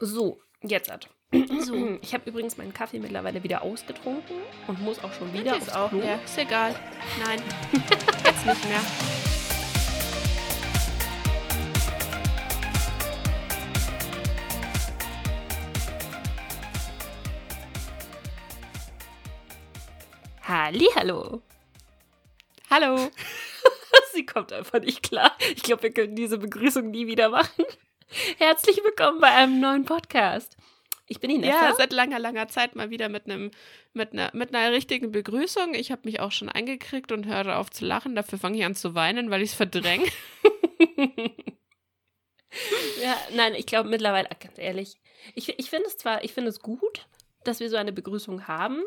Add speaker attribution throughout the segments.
Speaker 1: So, jetzt hat. So. Ich habe übrigens meinen Kaffee mittlerweile wieder ausgetrunken und muss auch schon wieder
Speaker 2: ist auch.
Speaker 1: Klo.
Speaker 2: Ja, ist egal. Nein, jetzt nicht mehr.
Speaker 1: Hallihallo.
Speaker 2: Hallo.
Speaker 1: Sie kommt einfach nicht klar. Ich glaube, wir können diese Begrüßung nie wieder machen. Herzlich willkommen bei einem neuen Podcast. Ich bin die Nessa.
Speaker 2: Ja, seit langer, langer Zeit mal wieder mit einem mit einer mit einer richtigen Begrüßung. Ich habe mich auch schon eingekriegt und höre auf zu lachen. Dafür fange ich an zu weinen, weil ich es verdränge.
Speaker 1: ja, nein, ich glaube mittlerweile, ganz ehrlich, ich, ich finde es zwar, ich finde es gut, dass wir so eine Begrüßung haben,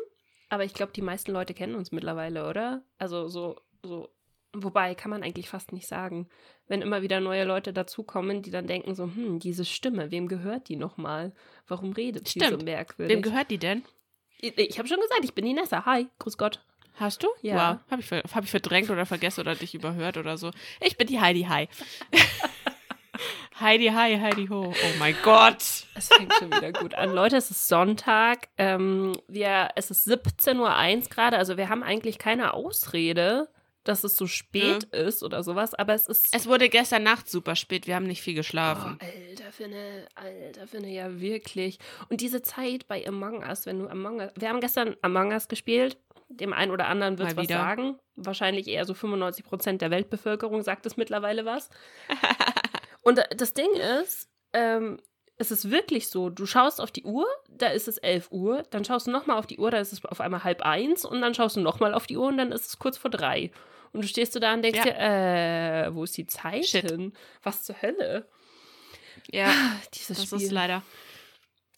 Speaker 1: aber ich glaube, die meisten Leute kennen uns mittlerweile, oder? Also so, so, wobei kann man eigentlich fast nicht sagen, wenn immer wieder neue Leute dazukommen, die dann denken so, hm, diese Stimme, wem gehört die nochmal? Warum redet sie so
Speaker 2: Stimmt.
Speaker 1: merkwürdig?
Speaker 2: Wem gehört die denn?
Speaker 1: ich ich habe schon gesagt, ich bin die Nessa. Hi, grüß Gott.
Speaker 2: Hast du?
Speaker 1: Ja.
Speaker 2: Wow. Habe ich, hab ich verdrängt oder vergessen oder dich überhört oder so. Ich bin die Heidi Hi. Heidi Hi, Heidi Ho. Oh mein Gott.
Speaker 1: Es fängt schon wieder gut an. Leute, es ist Sonntag. Ähm, wir, es ist 17.01 Uhr gerade. Also wir haben eigentlich keine Ausrede, dass es so spät ist oder sowas. Aber es ist...
Speaker 2: Es wurde gestern Nacht super spät. Wir haben nicht viel
Speaker 1: Oh,
Speaker 2: geschlafen.
Speaker 1: alter Finne, alter Finne, ja wirklich. Und diese Zeit bei Among Us, wenn du Among Us... Wir haben gestern Among Us gespielt. Dem einen oder anderen wird es was
Speaker 2: wieder.
Speaker 1: sagen. Wahrscheinlich eher so 95 Prozent der Weltbevölkerung sagt es mittlerweile was. Und das Ding ist, ähm, es ist wirklich so, du schaust auf die Uhr, da ist es 11 Uhr, dann schaust du nochmal auf die Uhr, da ist es auf einmal halb eins und dann schaust du nochmal auf die Uhr und dann ist es kurz vor drei. Und du stehst du da und denkst
Speaker 2: Ja.
Speaker 1: dir, äh, wo ist die Zeit
Speaker 2: Shit.
Speaker 1: hin? Was zur Hölle?
Speaker 2: Ja,
Speaker 1: Dieses
Speaker 2: das
Speaker 1: Spiel.
Speaker 2: ist leider.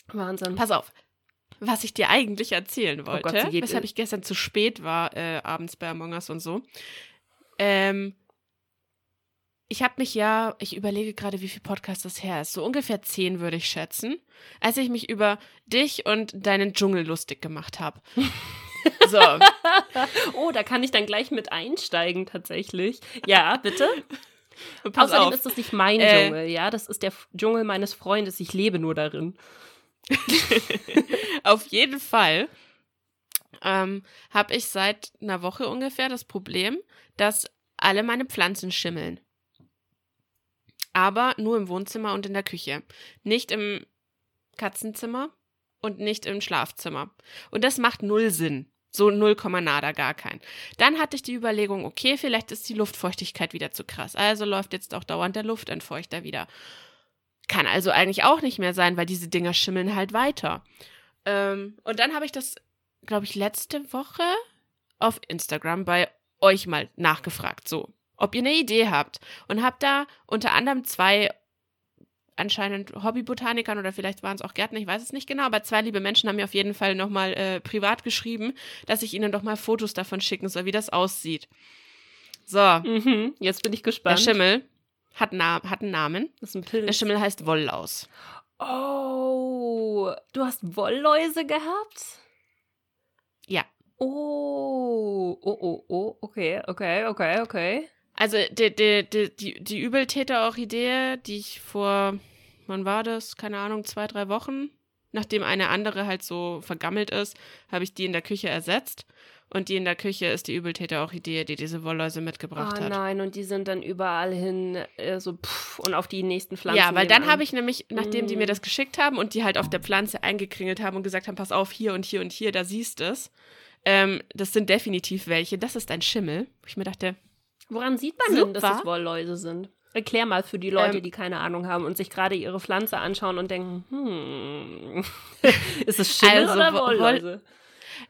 Speaker 1: Wahnsinn.
Speaker 2: Pass auf. Was ich dir eigentlich erzählen wollte,
Speaker 1: Oh Gott,
Speaker 2: weshalb ich gestern zu spät war, äh, abends bei Among Us und so. Ähm, ich habe mich ja, ich überlege gerade, wie viel Podcast das her ist. So ungefähr zehn würde ich schätzen, als ich mich über dich und deinen Dschungel lustig gemacht habe. so,
Speaker 1: Oh, da kann ich dann gleich mit einsteigen, tatsächlich. Ja, bitte.
Speaker 2: pass
Speaker 1: Außerdem
Speaker 2: auf.
Speaker 1: ist das nicht mein
Speaker 2: Äh,
Speaker 1: Dschungel, ja. Das ist der Dschungel meines Freundes. Ich lebe nur darin.
Speaker 2: Auf jeden Fall ähm, habe ich seit einer Woche ungefähr das Problem, dass alle meine Pflanzen schimmeln. Aber nur im Wohnzimmer und in der Küche. Nicht im Katzenzimmer und nicht im Schlafzimmer. Und das macht null Sinn. So null Komma nada, gar kein. Dann hatte ich die Überlegung, okay, vielleicht ist die Luftfeuchtigkeit wieder zu krass. Also läuft jetzt auch dauernd der Luftentfeuchter wieder. Kann also eigentlich auch nicht mehr sein, weil diese Dinger schimmeln halt weiter. Ähm, und dann habe ich das, glaube ich, letzte Woche auf Instagram bei euch mal nachgefragt, so, ob ihr eine Idee habt. Und habe da unter anderem zwei anscheinend Hobbybotanikern oder vielleicht waren es auch Gärtner, ich weiß es nicht genau, aber zwei liebe Menschen haben mir auf jeden Fall nochmal äh, privat geschrieben, dass ich ihnen doch mal Fotos davon schicken soll, wie das aussieht. So,
Speaker 1: Mhm, jetzt bin ich
Speaker 2: der
Speaker 1: gespannt.
Speaker 2: Schimmel hat, na hat einen Namen.
Speaker 1: Das ist ein Pilz.
Speaker 2: Der Schimmel heißt Wolllaus.
Speaker 1: Oh, du hast Wollläuse gehabt?
Speaker 2: Ja.
Speaker 1: Oh, oh, oh, oh, okay, okay, okay, okay.
Speaker 2: Also die, die, die, die, Übeltäter-Orchidee, die ich vor, wann war das? Keine Ahnung, zwei, drei Wochen, nachdem eine andere halt so vergammelt ist, habe ich die in der Küche ersetzt. Und die in der Küche ist die Übeltäter-Orchidee, die diese Wollläuse mitgebracht
Speaker 1: oh
Speaker 2: hat.
Speaker 1: nein, und die sind dann überall hin äh, so pff, und auf die nächsten Pflanzen.
Speaker 2: Ja, weil dann habe ich nämlich, nachdem die mir
Speaker 1: Mm.
Speaker 2: das geschickt haben und die halt auf der Pflanze eingekringelt haben und gesagt haben, pass auf, hier und hier und hier, da siehst du es. Ähm, das sind definitiv welche. Das ist ein Schimmel. Ich mir dachte,
Speaker 1: Woran sieht man denn, dass
Speaker 2: Super.
Speaker 1: es Wollläuse sind? Erklär mal für die Leute,
Speaker 2: Ähm,
Speaker 1: die keine Ahnung haben und sich gerade ihre Pflanze anschauen und denken, hm, ist es Schimmel
Speaker 2: Also,
Speaker 1: oder
Speaker 2: Wo- Woll-
Speaker 1: Wollläuse?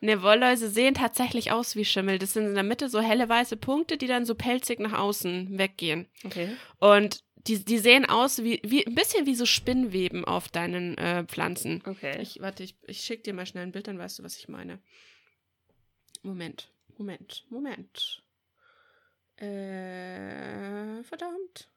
Speaker 2: Ne, Wollläuse sehen tatsächlich aus wie Schimmel. Das sind in der Mitte so helle weiße Punkte, die dann so pelzig nach außen weggehen.
Speaker 1: Okay.
Speaker 2: Und die, die sehen aus wie, wie ein bisschen wie so Spinnweben auf deinen äh, Pflanzen.
Speaker 1: Okay.
Speaker 2: Ich, warte, ich, ich schicke dir mal schnell ein Bild, dann weißt du, was ich meine. Moment, Moment, Moment. Äh, verdammt.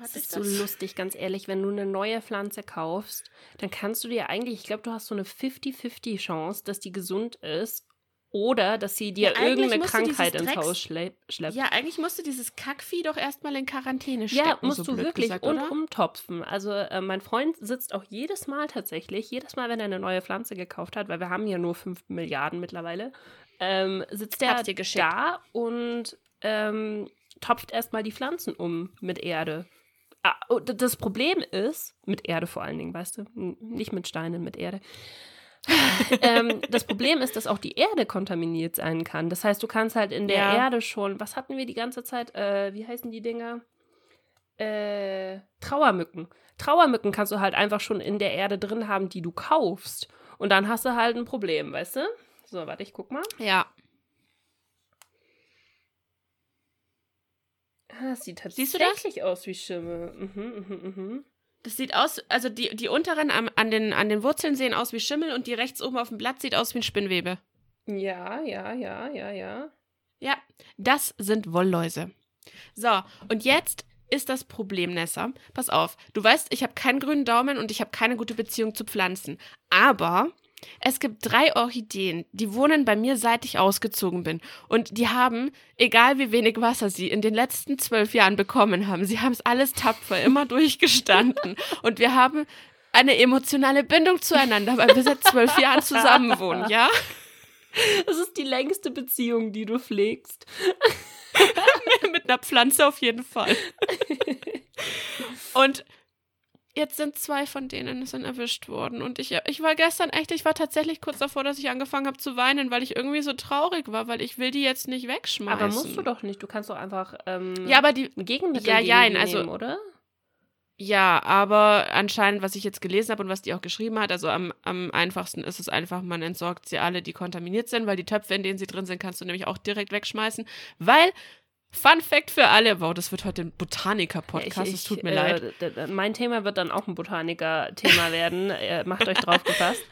Speaker 1: Das ist so lustig, ganz ehrlich, wenn du eine neue Pflanze kaufst, dann kannst du dir eigentlich, ich glaube, du hast so eine 50-50 Chance, dass die gesund ist Oder dass sie dir
Speaker 2: Ja,
Speaker 1: irgendeine Krankheit ins
Speaker 2: Drecks-
Speaker 1: Haus schlepp, schleppt.
Speaker 2: Ja, eigentlich musst du dieses Kackvieh doch erstmal in Quarantäne stecken.
Speaker 1: Ja, musst
Speaker 2: so
Speaker 1: du wirklich
Speaker 2: gesagt,
Speaker 1: und
Speaker 2: oder?
Speaker 1: umtopfen. Also äh, mein Freund sitzt auch jedes Mal tatsächlich, jedes Mal, wenn er eine neue Pflanze gekauft hat, weil wir haben ja nur 5 Milliarden mittlerweile, ähm, sitzt er da und ähm, topft erstmal die Pflanzen um mit Erde. Ah, und das Problem ist, mit Erde vor allen Dingen, weißt du, nicht mit Steinen, mit Erde. ähm, das Problem ist, dass auch die Erde kontaminiert sein kann. Das heißt, du kannst halt in der
Speaker 2: Ja.
Speaker 1: Erde schon, was hatten wir die ganze Zeit? Äh, wie heißen die Dinger? Äh, Trauermücken. Trauermücken kannst du halt einfach schon in der Erde drin haben, die du kaufst. Und dann hast du halt ein Problem, weißt du? So, warte, ich guck mal.
Speaker 2: Ja.
Speaker 1: Ah, das sieht
Speaker 2: Siehst du das?
Speaker 1: tatsächlich aus wie Schimmel. Mhm, mhm, mhm.
Speaker 2: Das sieht aus, also die, die unteren am, an, den, an den Wurzeln sehen aus wie Schimmel und die rechts oben auf dem Blatt sieht aus wie ein Spinnwebe.
Speaker 1: Ja, ja, ja, ja, ja.
Speaker 2: Ja, das sind Wollläuse. So, und jetzt ist das Problem, Nessa. Pass auf, du weißt, ich habe keinen grünen Daumen und ich habe keine gute Beziehung zu Pflanzen. Aber es gibt drei Orchideen, die wohnen bei mir, seit ich ausgezogen bin. Und die haben, egal wie wenig Wasser sie in den letzten zwölf Jahren bekommen haben, sie haben es alles tapfer, immer durchgestanden. Und wir haben eine emotionale Bindung zueinander, weil wir seit zwölf Jahren zusammen wohnen, ja?
Speaker 1: Das ist die längste Beziehung, die du pflegst.
Speaker 2: Mit einer Pflanze auf jeden Fall. Und jetzt sind zwei von denen sind erwischt worden. Und ich, ich war gestern echt, ich war tatsächlich kurz davor, dass ich angefangen habe zu weinen, weil ich irgendwie so traurig war, weil ich will die jetzt nicht wegschmeißen.
Speaker 1: Aber musst du doch nicht. Du kannst doch einfach ähm,
Speaker 2: Ja, aber die,
Speaker 1: Gegenmittel
Speaker 2: Ja,
Speaker 1: gegen
Speaker 2: jein,
Speaker 1: die
Speaker 2: also-
Speaker 1: oder?
Speaker 2: ja, aber anscheinend, was ich jetzt gelesen habe und was die auch geschrieben hat, also am, am einfachsten ist es einfach, man entsorgt sie alle, die kontaminiert sind, weil die Töpfe, in denen sie drin sind, kannst du nämlich auch direkt wegschmeißen, weil Fun Fact für alle, wow, das wird heute ein Botaniker-Podcast, es tut mir
Speaker 1: äh,
Speaker 2: leid.
Speaker 1: Mein Thema wird dann auch ein Botaniker-Thema werden. äh, macht euch drauf gefasst.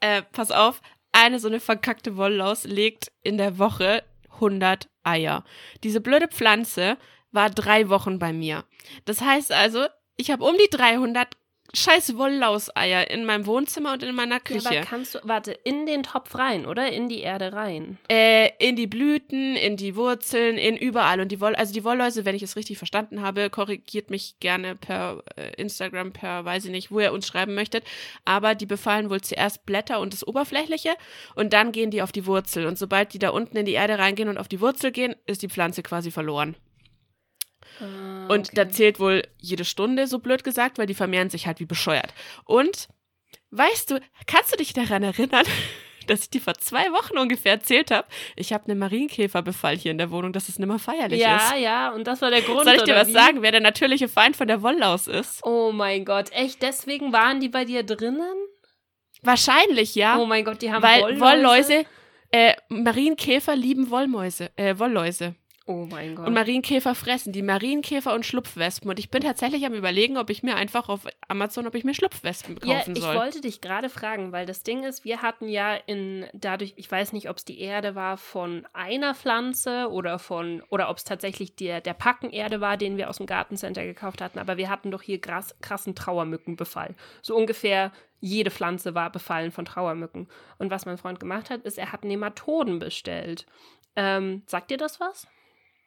Speaker 2: Äh, pass auf, eine so eine verkackte Wolllaus legt in der Woche 100 Eier. Diese blöde Pflanze war drei Wochen bei mir. Das heißt also, ich habe um die 300 scheiß Wolllaus-Eier in meinem Wohnzimmer und in meiner
Speaker 1: Ja,
Speaker 2: Küche.
Speaker 1: aber kannst du, warte, in den Topf rein, oder? In die Erde rein.
Speaker 2: äh, in die Blüten, in die Wurzeln, in überall. Und die Woll, also die Wollläuse, wenn ich es richtig verstanden habe, korrigiert mich gerne per äh, Instagram, per weiß ich nicht, wo ihr uns schreiben möchtet. Aber die befallen wohl zuerst Blätter und das Oberflächliche und dann gehen die auf die Wurzel. Und sobald die da unten in die Erde reingehen und auf die Wurzel gehen, ist die Pflanze quasi verloren.
Speaker 1: Ah,
Speaker 2: Und
Speaker 1: okay.
Speaker 2: da zählt wohl jede Stunde, so blöd gesagt, weil die vermehren sich halt wie bescheuert. Und weißt du, kannst du dich daran erinnern, dass ich dir vor zwei Wochen ungefähr erzählt habe, ich habe einen Marienkäferbefall hier in der Wohnung, dass es nimmer feierlich
Speaker 1: Ja,
Speaker 2: ist.
Speaker 1: ja, und das war der Grund.
Speaker 2: Soll ich dir was
Speaker 1: wie?
Speaker 2: sagen, wer der natürliche Feind von der Wolllaus ist?
Speaker 1: Oh mein Gott, echt? Deswegen waren die bei dir drinnen?
Speaker 2: Wahrscheinlich, ja.
Speaker 1: Oh mein Gott, die haben
Speaker 2: weil
Speaker 1: Wollläuse?
Speaker 2: Wollläuse, äh, Marienkäfer lieben Wollmäuse, äh, Wollläuse.
Speaker 1: Oh mein Gott.
Speaker 2: Und Marienkäfer fressen die Marienkäfer und Schlupfwespen. Und ich bin tatsächlich am überlegen, ob ich mir einfach auf Amazon, ob ich mir Schlupfwespen
Speaker 1: ja,
Speaker 2: kaufen
Speaker 1: ich
Speaker 2: soll.
Speaker 1: wollte dich gerade fragen, weil das Ding ist, wir hatten ja in dadurch, ich weiß nicht, ob es die Erde war von einer Pflanze oder von oder ob es tatsächlich der der Packen Erde war, den wir aus dem Gartencenter gekauft hatten, aber wir hatten doch hier krass, krassen Trauermückenbefall. So ungefähr jede Pflanze war befallen von Trauermücken. Und was mein Freund gemacht hat, ist, er hat Nematoden bestellt. Ähm, sagt dir das was?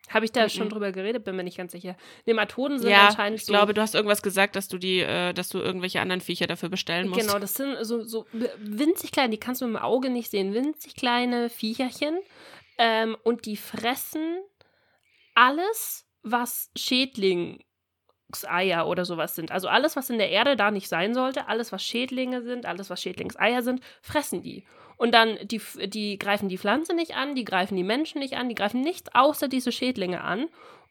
Speaker 1: Habe ich da
Speaker 2: Mhm.
Speaker 1: schon drüber geredet? Bin mir nicht ganz sicher. Nematoden sind
Speaker 2: ja,
Speaker 1: anscheinend
Speaker 2: ich
Speaker 1: so
Speaker 2: glaube, du hast irgendwas gesagt, dass du die, äh, dass du irgendwelche anderen Viecher dafür bestellen musst.
Speaker 1: Genau, das sind so, so winzig kleine, die kannst du mit dem Auge nicht sehen, winzig kleine Viecherchen. Ähm, und die fressen alles, was Schädlingseier oder sowas sind. Also alles, was in der Erde da nicht sein sollte, alles, was Schädlinge sind, alles, was Schädlingseier sind, fressen die. Und dann, die, die greifen die Pflanze nicht an, die greifen die Menschen nicht an, die greifen nichts außer diese Schädlinge an.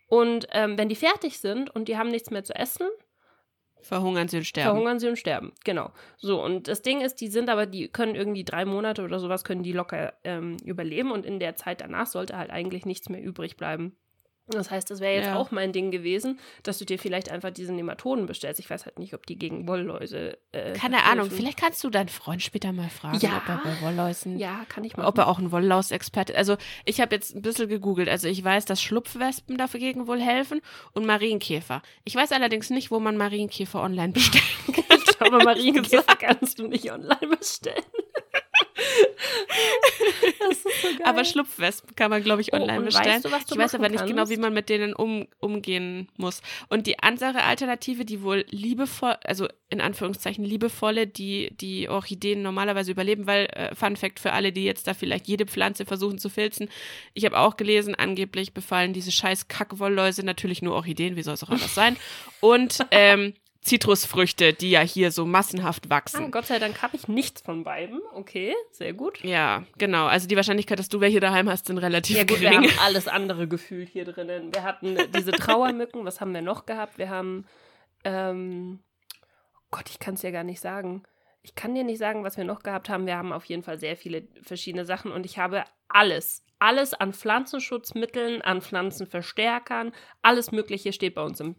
Speaker 1: Und ähm, wenn die fertig sind und die haben nichts mehr zu essen,
Speaker 2: Verhungern sie und sterben.
Speaker 1: Verhungern sie und sterben, genau. So, und das Ding ist, die sind aber, die können irgendwie drei Monate oder sowas, können die locker ähm, überleben und in der Zeit danach sollte halt eigentlich nichts mehr übrig bleiben. Das heißt, das wäre jetzt
Speaker 2: Ja.
Speaker 1: auch mein Ding gewesen, dass du dir vielleicht einfach diese Nematoden bestellst. Ich weiß halt nicht, ob die gegen Wollläuse. Äh,
Speaker 2: Keine Ahnung,
Speaker 1: helfen.
Speaker 2: vielleicht kannst du deinen Freund später mal fragen,
Speaker 1: Ja.
Speaker 2: ob er bei Wollläusen,
Speaker 1: Ja, kann ich mal.
Speaker 2: ob er auch ein Wolllaus-Experte Also ich habe jetzt ein bisschen gegoogelt. Also ich weiß, dass Schlupfwespen dagegen wohl helfen und Marienkäfer. Ich weiß allerdings nicht, wo man Marienkäfer online bestellt.
Speaker 1: Aber Marienkäfer kannst du nicht online bestellen. So.
Speaker 2: Aber Schlupfwespen kann man, glaube ich,
Speaker 1: Oh,
Speaker 2: online
Speaker 1: und
Speaker 2: bestellen.
Speaker 1: weißt du,
Speaker 2: ich weiß aber nicht genau, wie man mit denen um, umgehen muss. Und die andere Alternative, die wohl liebevoll, also in Anführungszeichen liebevolle, die die Orchideen normalerweise überleben, weil, äh, Fun Fact für alle, die jetzt da vielleicht jede Pflanze versuchen zu filzen, ich habe auch gelesen, angeblich befallen diese scheiß Kackwollläuse natürlich nur Orchideen, wie soll es auch anders sein, und ähm, Zitrusfrüchte, die ja hier so massenhaft
Speaker 1: Ah,
Speaker 2: wachsen.
Speaker 1: Gott sei Dank habe ich nichts von beiden. Okay, sehr gut.
Speaker 2: Ja, genau. Also die Wahrscheinlichkeit, dass du welche daheim hast, sind relativ
Speaker 1: Ja gut, wir
Speaker 2: gering.
Speaker 1: haben alles andere gefühlt hier drinnen. Wir hatten diese Trauermücken, was haben wir noch gehabt? Wir haben, ähm, oh Gott, ich kann es ja gar nicht sagen. Ich kann dir nicht sagen, was wir noch gehabt haben. Wir haben auf jeden Fall sehr viele verschiedene Sachen und ich habe alles, alles an Pflanzenschutzmitteln, an Pflanzenverstärkern, alles Mögliche steht bei uns im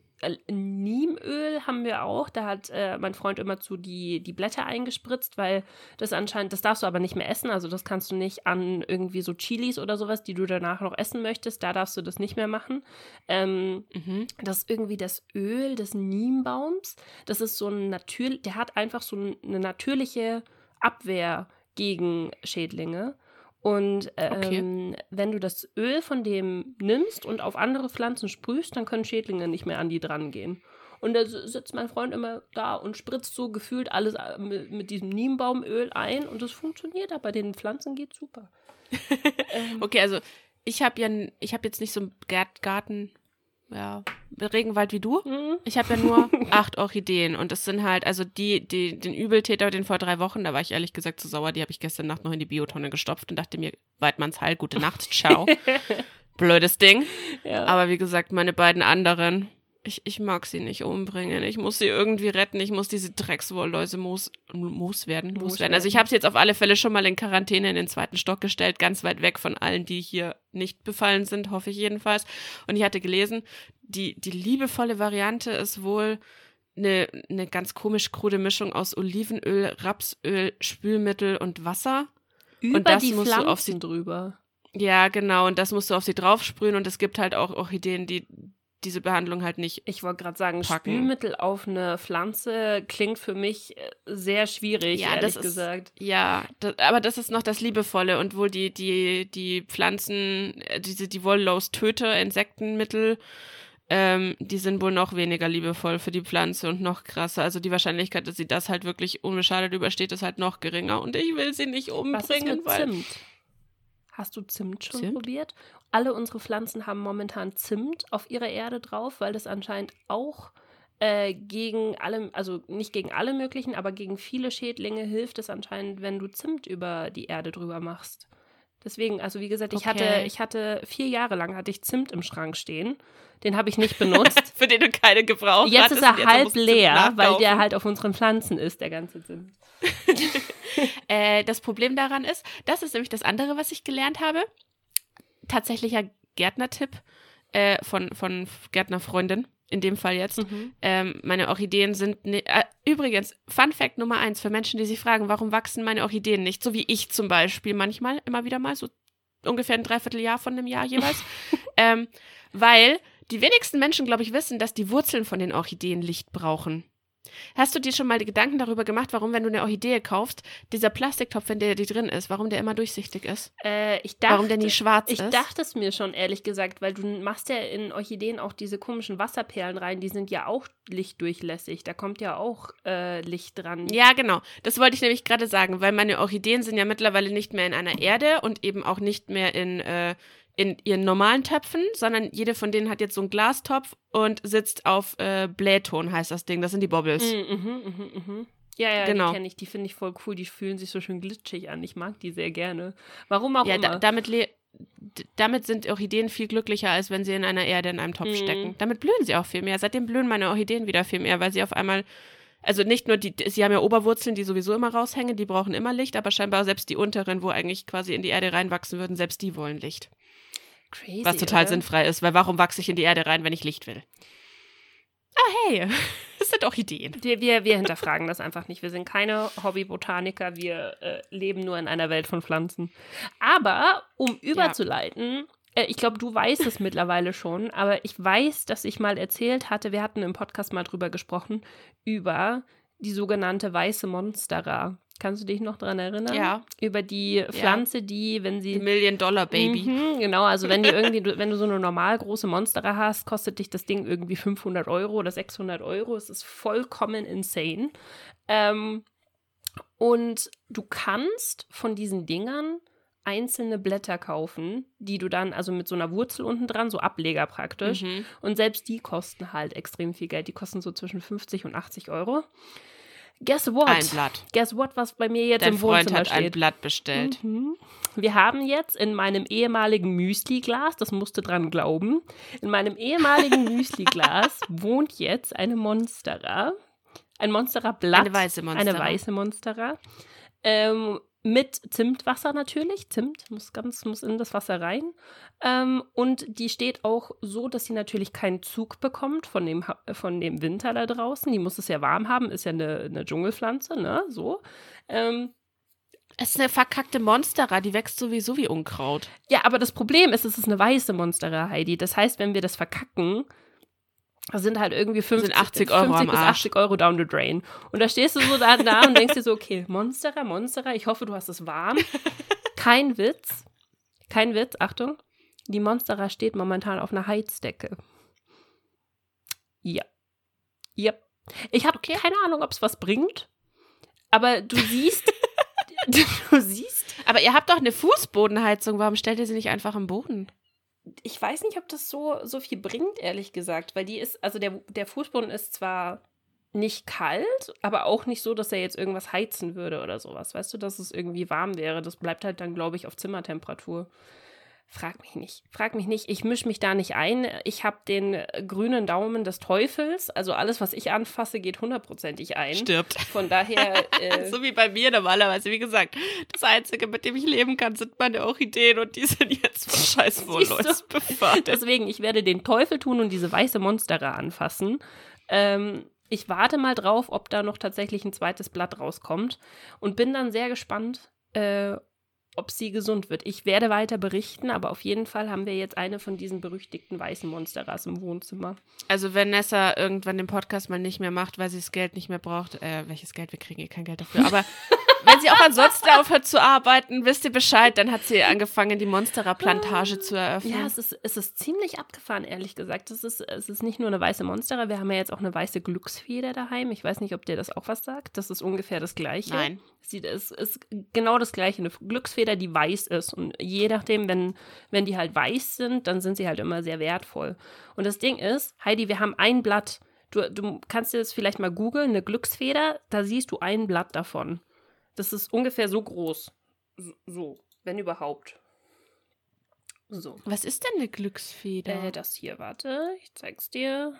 Speaker 1: Niemöl haben wir auch. Da hat äh, mein Freund immer zu die, die Blätter eingespritzt, weil das anscheinend, das darfst du aber nicht mehr essen. Also das kannst du nicht an irgendwie so Chilis oder sowas, die du danach noch essen möchtest. Da darfst du das nicht mehr machen. Ähm,
Speaker 2: Mhm.
Speaker 1: das ist irgendwie das Öl des Niembaums. Das ist so ein natürlich, der hat einfach so ein- eine natürliche Abwehr gegen Schädlinge. Und ähm, wenn du das Öl von dem nimmst und auf andere Pflanzen sprühst, dann können Schädlinge nicht mehr an die dran gehen. Und da sitzt mein Freund immer da und spritzt so gefühlt alles äh, mit, mit diesem Niembaumöl ein und das funktioniert, aber den Pflanzen geht super. ähm,
Speaker 2: Okay, also ich habe ja, ich habe jetzt nicht so einen Gart Garten, ja, Regenwald wie du.
Speaker 1: mhm.
Speaker 2: Ich habe ja nur acht Orchideen und es sind halt, also die, die, den Übeltäter, den vor drei Wochen, da war ich ehrlich gesagt zu sauer, die habe ich gestern Nacht noch in die Biotonne gestopft und dachte mir, Weidmanns Heil, gute Nacht, ciao. Blödes Ding.
Speaker 1: ja.
Speaker 2: Aber wie gesagt, meine beiden anderen, ich, ich mag sie nicht umbringen. Ich muss sie irgendwie retten. Ich muss diese Dreckswollläuse Moos, Moos werden. Moos
Speaker 1: Moos
Speaker 2: werden. Also ich habe sie jetzt auf alle Fälle schon mal in Quarantäne in den zweiten Stock gestellt, ganz weit weg von allen, die hier nicht befallen sind, hoffe ich jedenfalls. Und ich hatte gelesen, die, die liebevolle Variante ist wohl eine, eine ganz komisch krude Mischung aus Olivenöl, Rapsöl, Spülmittel und Wasser.
Speaker 1: Über
Speaker 2: das
Speaker 1: die
Speaker 2: musst du
Speaker 1: Pflanzen
Speaker 2: auf sie-
Speaker 1: drüber.
Speaker 2: Ja, genau. Und das musst du auf sie draufsprühen. Und es gibt halt auch Orchideen, die diese Behandlung halt nicht
Speaker 1: Ich wollte gerade sagen,
Speaker 2: packen.
Speaker 1: Spülmittel auf eine Pflanze klingt für mich äh, sehr schwierig,
Speaker 2: Ja,
Speaker 1: ehrlich
Speaker 2: das ist-
Speaker 1: gesagt.
Speaker 2: Ja, das, aber das ist noch das Liebevolle und wohl die, die, die Pflanzen, äh, diese, die Wolllos-Töter, Insektenmittel, ähm, die sind wohl noch weniger liebevoll für die Pflanze und noch krasser. Also die Wahrscheinlichkeit, dass sie das halt wirklich unbeschadet übersteht, ist halt noch geringer. Und ich will sie nicht
Speaker 1: Was ist
Speaker 2: umbringen,
Speaker 1: mit
Speaker 2: weil.
Speaker 1: Zimt? Hast du Zimt schon
Speaker 2: Zimt?
Speaker 1: probiert? Alle unsere Pflanzen haben momentan Zimt auf ihrer Erde drauf, weil das anscheinend auch äh, gegen alle, also nicht gegen alle möglichen, aber gegen viele Schädlinge hilft es anscheinend, wenn du Zimt über die Erde drüber machst. Deswegen, also wie gesagt, ich hatte,
Speaker 2: Okay.
Speaker 1: ich hatte vier Jahre lang hatte ich Zimt im Schrank stehen. Den habe ich nicht benutzt.
Speaker 2: Für den du keine Gebrauch
Speaker 1: Jetzt
Speaker 2: hattest
Speaker 1: ist er halb leer, weil der halt auf unseren Pflanzen ist, der ganze Zimt.
Speaker 2: Äh, das Problem daran ist, das ist nämlich das andere, was ich gelernt habe. Tatsächlicher Gärtnertipp äh, von, von Gärtnerfreundin, in dem Fall jetzt.
Speaker 1: Mhm.
Speaker 2: Ähm, meine Orchideen sind. Ne äh, übrigens, Fun Fact Nummer eins für Menschen, die sich fragen, warum wachsen meine Orchideen nicht? So wie ich zum Beispiel manchmal, immer wieder mal, so ungefähr ein Dreivierteljahr von einem Jahr jeweils. ähm, weil die wenigsten Menschen, glaube ich, wissen, dass die Wurzeln von den Orchideen Licht brauchen. Hast du dir schon mal die Gedanken darüber gemacht, warum, wenn du eine Orchidee kaufst, dieser Plastiktopf, in der die drin ist, warum der immer durchsichtig ist?
Speaker 1: Äh, ich dachte,
Speaker 2: warum der nie schwarz
Speaker 1: Ich
Speaker 2: ist?
Speaker 1: dachte es mir schon, ehrlich gesagt, weil du machst ja in Orchideen auch diese komischen Wasserperlen rein, die sind ja auch lichtdurchlässig. Da kommt ja auch äh, Licht dran.
Speaker 2: Ja, genau. Das wollte ich nämlich gerade sagen, weil meine Orchideen sind ja mittlerweile nicht mehr in einer Erde und eben auch nicht mehr in, äh, in ihren normalen Töpfen, sondern jede von denen hat jetzt so einen Glastopf und sitzt auf äh, Blähton, heißt das Ding. Das sind die Bobbles.
Speaker 1: Mhm, mhm, mhm, mhm. Ja, ja,
Speaker 2: Genau.
Speaker 1: die kenne ich. Die finde ich voll cool. Die fühlen sich so schön glitschig an. Ich mag die sehr gerne. Warum auch
Speaker 2: Ja, da,
Speaker 1: immer.
Speaker 2: damit, le- d- damit sind Orchideen viel glücklicher, als wenn sie in einer Erde in einem Topf
Speaker 1: Mhm.
Speaker 2: stecken. Damit blühen sie auch viel mehr. Seitdem blühen meine Orchideen wieder viel mehr, weil sie auf einmal, also nicht nur die, sie haben ja Oberwurzeln, die sowieso immer raushängen, die brauchen immer Licht, aber scheinbar selbst die unteren, wo eigentlich quasi in die Erde reinwachsen würden, selbst die wollen Licht.
Speaker 1: Crazy,
Speaker 2: Was total
Speaker 1: oder?
Speaker 2: sinnfrei ist, weil warum wachse ich in die Erde rein, wenn ich Licht will? Ah, hey, das sind Orchideen.
Speaker 1: Wir, wir, wir hinterfragen das einfach nicht. Wir sind keine Hobbybotaniker. Wir äh, leben nur in einer Welt von Pflanzen. Aber um überzuleiten, äh, ich glaube, du weißt es mittlerweile schon, aber ich weiß, dass ich mal erzählt hatte, wir hatten im Podcast mal drüber gesprochen, über die sogenannte weiße Monstera. Kannst du dich noch dran erinnern?
Speaker 2: Ja.
Speaker 1: Über die Pflanze, die, wenn sie.
Speaker 2: Million Dollar Baby.
Speaker 1: Mhm, genau, also wenn die irgendwie, du- wenn du so eine normal große Monstera hast, kostet dich das Ding irgendwie 500 Euro oder 600 Euro. Es ist vollkommen insane. Ähm, und du kannst von diesen Dingern einzelne Blätter kaufen, die du dann, also mit so einer Wurzel unten dran, so Ableger praktisch.
Speaker 2: Mhm.
Speaker 1: Und selbst die kosten halt extrem viel Geld. Die kosten so zwischen 50 und 80 Euro. Guess what?
Speaker 2: Ein Blatt.
Speaker 1: Guess what, was bei mir jetzt
Speaker 2: Dein
Speaker 1: im
Speaker 2: Freund
Speaker 1: Wohnzimmer
Speaker 2: hat ein? Blatt bestellt.
Speaker 1: Mhm. Wir haben jetzt in meinem ehemaligen Müsli-Glas, das musste dran glauben, in meinem ehemaligen Müsli-Glas wohnt jetzt eine Monstera. Ein Monstera-Blatt.
Speaker 2: Eine weiße Monstera.
Speaker 1: Eine weiße Monstera. Ähm, mit Zimtwasser natürlich. Zimt muss ganz, muss in das Wasser rein. Ähm, und die steht auch so, dass sie natürlich keinen Zug bekommt von dem, von dem Winter da draußen. Die muss es ja warm haben, ist ja eine, eine Dschungelpflanze, ne? So. Ähm,
Speaker 2: Es ist eine verkackte Monstera, die wächst sowieso wie Unkraut.
Speaker 1: Ja, aber das Problem ist, es ist eine weiße Monstera, Heidi. Das heißt, wenn wir das verkacken, das sind halt irgendwie 50,
Speaker 2: 80 Euro
Speaker 1: 50
Speaker 2: am
Speaker 1: bis
Speaker 2: Arsch.
Speaker 1: 80 Euro down the drain. Und da stehst du so da, da und denkst dir so, okay, Monstera, Monstera, ich hoffe, du hast es warm. Kein Witz. Kein Witz, Achtung. Die Monstera steht momentan auf einer Heizdecke. Ja. Yep. Ich habe keine Ahnung, ob es was bringt. Aber du siehst, du siehst
Speaker 2: Aber ihr habt doch eine Fußbodenheizung. Warum stellt ihr sie nicht einfach im Boden?
Speaker 1: Ich weiß nicht, ob das so, so viel bringt, ehrlich gesagt, weil die ist, also der, der Fußboden ist zwar nicht kalt, aber auch nicht so, dass er jetzt irgendwas heizen würde oder sowas. Weißt du, dass es irgendwie warm wäre. Das bleibt halt dann, glaube ich, auf Zimmertemperatur. Frag mich nicht. Frag mich nicht. Ich mische mich da nicht ein. Ich habe den äh, grünen Daumen des Teufels. Also alles, was ich anfasse, geht hundertprozentig ein.
Speaker 2: Stirbt.
Speaker 1: Von daher. Äh,
Speaker 2: So wie bei mir normalerweise. Wie gesagt, das Einzige, mit dem ich leben kann, sind meine Orchideen und die sind jetzt von scheiß befördert.
Speaker 1: Deswegen, ich werde den Teufel tun und diese weiße Monstera anfassen. Ähm, ich warte mal drauf, ob da noch tatsächlich ein zweites Blatt rauskommt und bin dann sehr gespannt, äh, ob sie gesund wird. Ich werde weiter berichten, aber auf jeden Fall haben wir jetzt eine von diesen berüchtigten weißen Monsteras im Wohnzimmer.
Speaker 2: Also wenn Nessa irgendwann den Podcast mal nicht mehr macht, weil sie das Geld nicht mehr braucht, äh, welches Geld, wir kriegen eh kein Geld dafür, aber wenn sie auch ansonsten aufhört zu arbeiten, wisst ihr Bescheid, dann hat sie angefangen, die Monstera-Plantage zu eröffnen.
Speaker 1: Ja, es ist, es ist ziemlich abgefahren, ehrlich gesagt. Es ist, es ist nicht nur eine weiße Monstera, wir haben ja jetzt auch eine weiße Glücksfeder daheim. Ich weiß nicht, ob dir das auch was sagt. Das ist ungefähr das Gleiche.
Speaker 2: Nein.
Speaker 1: Sie, es ist genau das Gleiche. Eine Glücksfeder, die weiß ist. Und je nachdem, wenn, wenn die halt weiß sind, dann sind sie halt immer sehr wertvoll. Und das Ding ist, Heidi, wir haben ein Blatt. Du, du kannst dir das vielleicht mal googeln, eine Glücksfeder, da siehst du ein Blatt davon. Das ist ungefähr so groß. So, wenn überhaupt. So.
Speaker 2: Was ist denn eine Glücksfeder?
Speaker 1: Äh, das hier, warte, ich zeig's dir.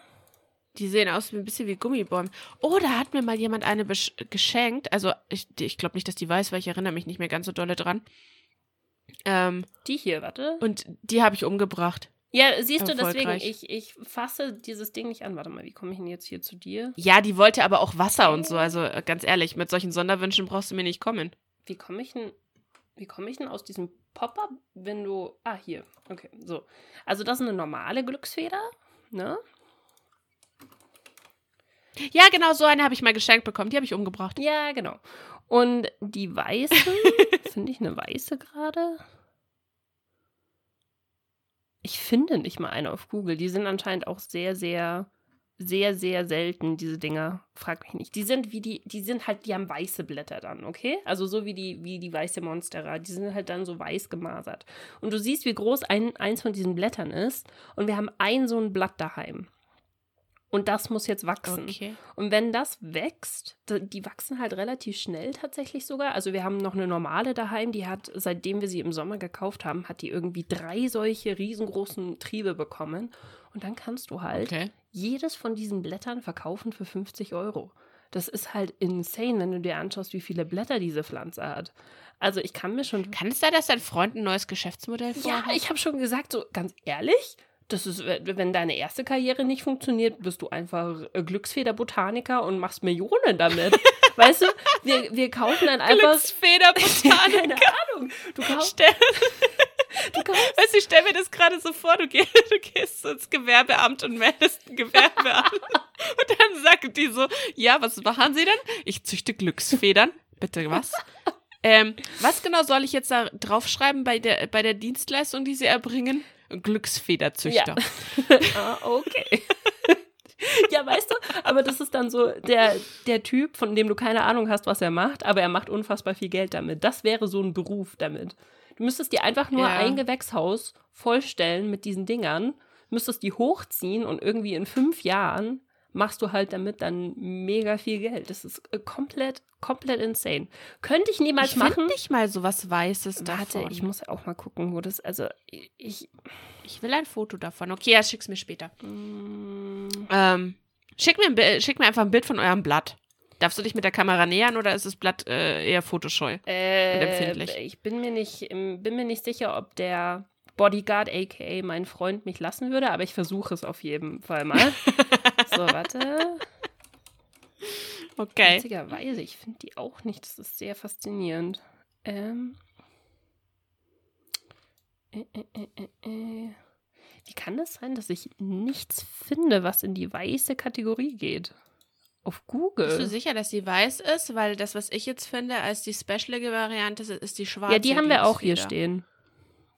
Speaker 2: Die sehen aus wie ein bisschen wie Gummibäume. Oh, da hat mir mal jemand eine geschenkt. Also, ich, ich glaube nicht, dass die weiß, weil ich erinnere mich nicht mehr ganz so dolle dran. Ähm,
Speaker 1: Die hier, warte.
Speaker 2: und die habe ich umgebracht.
Speaker 1: Ja, siehst du, deswegen, ich, ich fasse dieses Ding nicht an. Warte mal, wie komme ich denn jetzt hier zu dir?
Speaker 2: Ja, die wollte aber auch Wasser und so. Also, äh, ganz ehrlich, mit solchen Sonderwünschen brauchst du mir nicht kommen.
Speaker 1: Wie komme ich denn, wie komme ich denn aus diesem Pop-up, wenn du, ah, hier, okay, so. Also das ist eine normale Glücksfeder, ne?
Speaker 2: Ja, genau, so eine habe ich mal geschenkt bekommen. Die habe ich umgebracht.
Speaker 1: Ja, genau. Und die weiße, finde ich eine weiße gerade? Ich finde nicht mal eine auf Google. Die sind anscheinend auch sehr, sehr, sehr, sehr selten, diese Dinger. Frag mich nicht. Die sind wie die, die sind halt, die haben weiße Blätter dann, okay? Also so wie die, wie die weiße Monstera. Die sind halt dann so weiß gemasert. Und du siehst, wie groß ein, eins von diesen Blättern ist. Und wir haben ein so ein Blatt daheim. Und das muss jetzt wachsen.
Speaker 2: Okay.
Speaker 1: Und wenn das wächst, die wachsen halt relativ schnell tatsächlich sogar. Also wir haben noch eine normale daheim, die hat, seitdem wir sie im Sommer gekauft haben, hat die irgendwie drei solche riesengroßen Triebe bekommen. Und dann kannst du halt
Speaker 2: Okay.
Speaker 1: jedes von diesen Blättern verkaufen für 50 Euro. Das ist halt insane, wenn du dir anschaust, wie viele Blätter diese Pflanze hat. Also ich kann mir schon
Speaker 2: Kann es sein, dass dein Freund ein neues Geschäftsmodell
Speaker 1: ja,
Speaker 2: vorhat?
Speaker 1: ich habe schon gesagt, so ganz ehrlich, das ist, wenn deine erste Karriere nicht funktioniert, bist du einfach äh, Glücksfeder-Botaniker und machst Millionen damit. weißt du, wir, wir kaufen dann einfach.
Speaker 2: Glücksfederbotanik.
Speaker 1: Keine Ahnung. Du kaufst, du kaufst
Speaker 2: weißt du, ich stell mir das gerade so vor, du gehst, du gehst ins Gewerbeamt und meldest ein Gewerbe an. Und dann sagen die so, ja, was machen Sie denn? Ich züchte Glücksfedern Bitte was? ähm, was genau soll ich jetzt da draufschreiben bei der, bei der Dienstleistung, die Sie erbringen? Glücksfederzüchter.
Speaker 1: Ja. ah, okay. ja, weißt du, aber das ist dann so der, der Typ, von dem du keine Ahnung hast, was er macht, aber er macht unfassbar viel Geld damit. Das wäre so ein Beruf damit. Du müsstest dir einfach nur
Speaker 2: Ja.
Speaker 1: ein Gewächshaus vollstellen mit diesen Dingern, müsstest die hochziehen und irgendwie in fünf Jahren machst du halt damit dann mega viel Geld. Das ist äh, komplett, komplett insane. Könnte ich niemals
Speaker 2: Ich
Speaker 1: machen.
Speaker 2: nicht mal so was Weißes
Speaker 1: Warte,
Speaker 2: davon.
Speaker 1: ich muss auch mal gucken, wo das, also ich,
Speaker 2: Ich will ein Foto davon. Okay, ja, schick's mir später.
Speaker 1: mm,
Speaker 2: Ähm, schick, mir ein, schick mir einfach ein Bild von eurem Blatt. Darfst du dich mit der Kamera nähern oder ist das Blatt äh, eher fotoscheu?
Speaker 1: Äh,
Speaker 2: empfindlich.
Speaker 1: Ich bin mir nicht, ähm, bin mir nicht sicher, ob der Bodyguard, aka mein Freund, mich lassen würde, aber ich versuche es auf jeden Fall mal. so, warte.
Speaker 2: Okay.
Speaker 1: Witzigerweise, ich finde die auch nicht. Das ist sehr faszinierend. Ähm. Äh, äh, äh, äh, äh. Wie kann das sein, dass ich nichts finde, was in die weiße Kategorie geht? Auf Google.
Speaker 2: Bist du sicher, dass sie weiß ist? Weil das, was ich jetzt finde, als die specialige Variante ist, ist die schwarze.
Speaker 1: Ja, die haben wir auch hier stehen.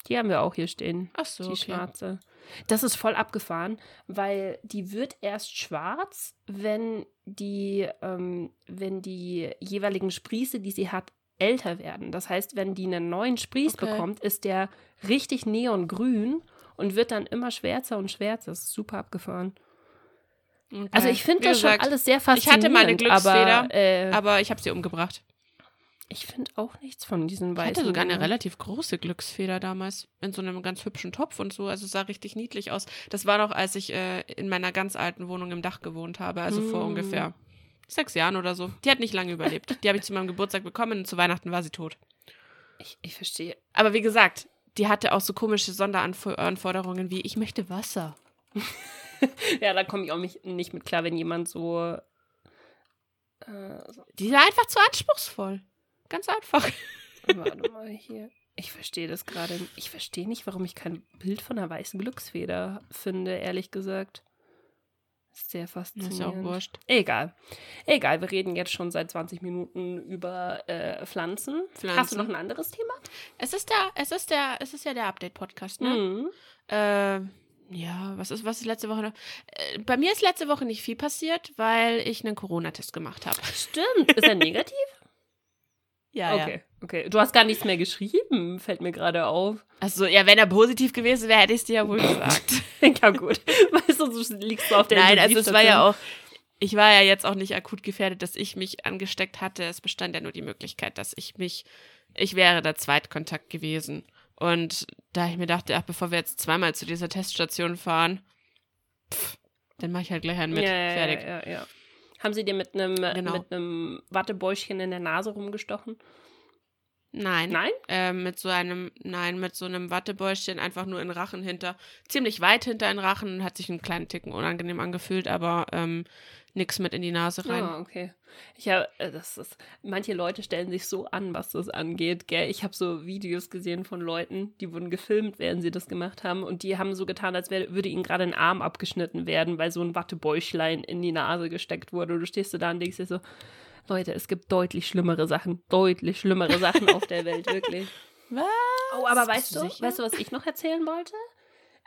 Speaker 1: Die haben wir auch hier stehen.
Speaker 2: Ach so,
Speaker 1: die
Speaker 2: okay.
Speaker 1: schwarze. Das ist voll abgefahren, weil die wird erst schwarz, wenn die, ähm, wenn die jeweiligen Sprieße, die sie hat, älter werden. Das heißt, wenn die einen neuen Sprieß
Speaker 2: Okay.
Speaker 1: bekommt, ist der richtig neongrün und wird dann immer schwärzer und schwärzer. Das ist super abgefahren.
Speaker 2: Okay.
Speaker 1: Also ich finde das schon alles sehr
Speaker 2: ich hatte
Speaker 1: faszinierend.
Speaker 2: meine Glücksfeder,
Speaker 1: aber, äh,
Speaker 2: Aber ich habe sie umgebracht.
Speaker 1: Ich finde auch nichts von diesen
Speaker 2: Ich
Speaker 1: weißen.
Speaker 2: hatte sogar eine relativ große Glücksfeder damals. In so einem ganz hübschen Topf und so. Also es sah richtig niedlich aus. Das war noch, als ich äh, in meiner ganz alten Wohnung im Dach gewohnt habe. Also vor
Speaker 1: Mm.
Speaker 2: ungefähr sechs Jahren oder so. Die hat nicht lange überlebt. Die habe ich zu meinem Geburtstag bekommen und zu Weihnachten war sie tot.
Speaker 1: Ich, ich verstehe.
Speaker 2: Aber wie gesagt, die hatte auch so komische Sonderanforderungen wie, ich möchte Wasser.
Speaker 1: Ja, da komme ich auch nicht, nicht mit klar, wenn jemand so. Äh, so
Speaker 2: Die war einfach zu anspruchsvoll. Ganz einfach.
Speaker 1: warte mal hier. Ich verstehe das gerade. Ich verstehe nicht, warum ich kein Bild von einer weißen Glücksfeder finde, ehrlich gesagt. Sehr
Speaker 2: Das
Speaker 1: faszinierend.
Speaker 2: ist ja auch wurscht.
Speaker 1: Egal. Egal, wir reden jetzt schon seit 20 Minuten über äh, Pflanzen. Hast du
Speaker 2: Pflanzen.
Speaker 1: noch ein anderes Thema?
Speaker 2: Es ist der, es ist der, es ist ja der Update-Podcast, ne?
Speaker 1: Mhm.
Speaker 2: Äh, ja, was ist, was ist letzte Woche noch? Äh, bei mir ist letzte Woche nicht viel passiert, weil ich einen Corona-Test gemacht habe.
Speaker 1: Stimmt. Ist er negativ?
Speaker 2: Ja,
Speaker 1: okay. Okay. Du hast gar nichts mehr geschrieben, fällt mir gerade auf.
Speaker 2: Also, ja, wenn er positiv gewesen wäre, hätte ich es dir ja wohl gesagt.
Speaker 1: ja, gut. Weißt du, du liegst so auf der
Speaker 2: Nein, also es war ja auch, ich war ja jetzt auch nicht akut gefährdet, dass ich mich angesteckt hatte. Es bestand ja nur die Möglichkeit, dass ich mich, ich wäre der Zweitkontakt gewesen. Und da ich mir dachte, ach, bevor wir jetzt zweimal zu dieser Teststation fahren, pff, dann mache ich halt gleich einen mit.
Speaker 1: Ja, ja,
Speaker 2: Fertig.
Speaker 1: Ja, ja, ja. Haben sie dir mit einem
Speaker 2: Genau.
Speaker 1: mit einem Wattebäuschen in der Nase rumgestochen?
Speaker 2: Nein.
Speaker 1: Nein?
Speaker 2: Äh, mit so einem, nein, mit so einem Wattebäuschen einfach nur in Rachen hinter, ziemlich weit hinter den Rachen, hat sich einen kleinen Ticken unangenehm angefühlt, aber ähm, nix mit in die Nase rein.
Speaker 1: Ah, okay. Ich habe, das ist, manche Leute stellen sich so an, was das angeht, gell? Ich habe so Videos gesehen von Leuten, die wurden gefilmt, während sie das gemacht haben und die haben so getan, als wär, würde ihnen gerade ein Arm abgeschnitten werden, weil so ein Wattebäuchlein in die Nase gesteckt wurde. Und du stehst so da und denkst dir so, Leute, es gibt deutlich schlimmere Sachen, deutlich schlimmere Sachen auf der Welt, wirklich.
Speaker 2: Was?
Speaker 1: Oh, aber weißt
Speaker 2: du
Speaker 1: du,
Speaker 2: sicher?
Speaker 1: weißt du, was ich noch erzählen wollte?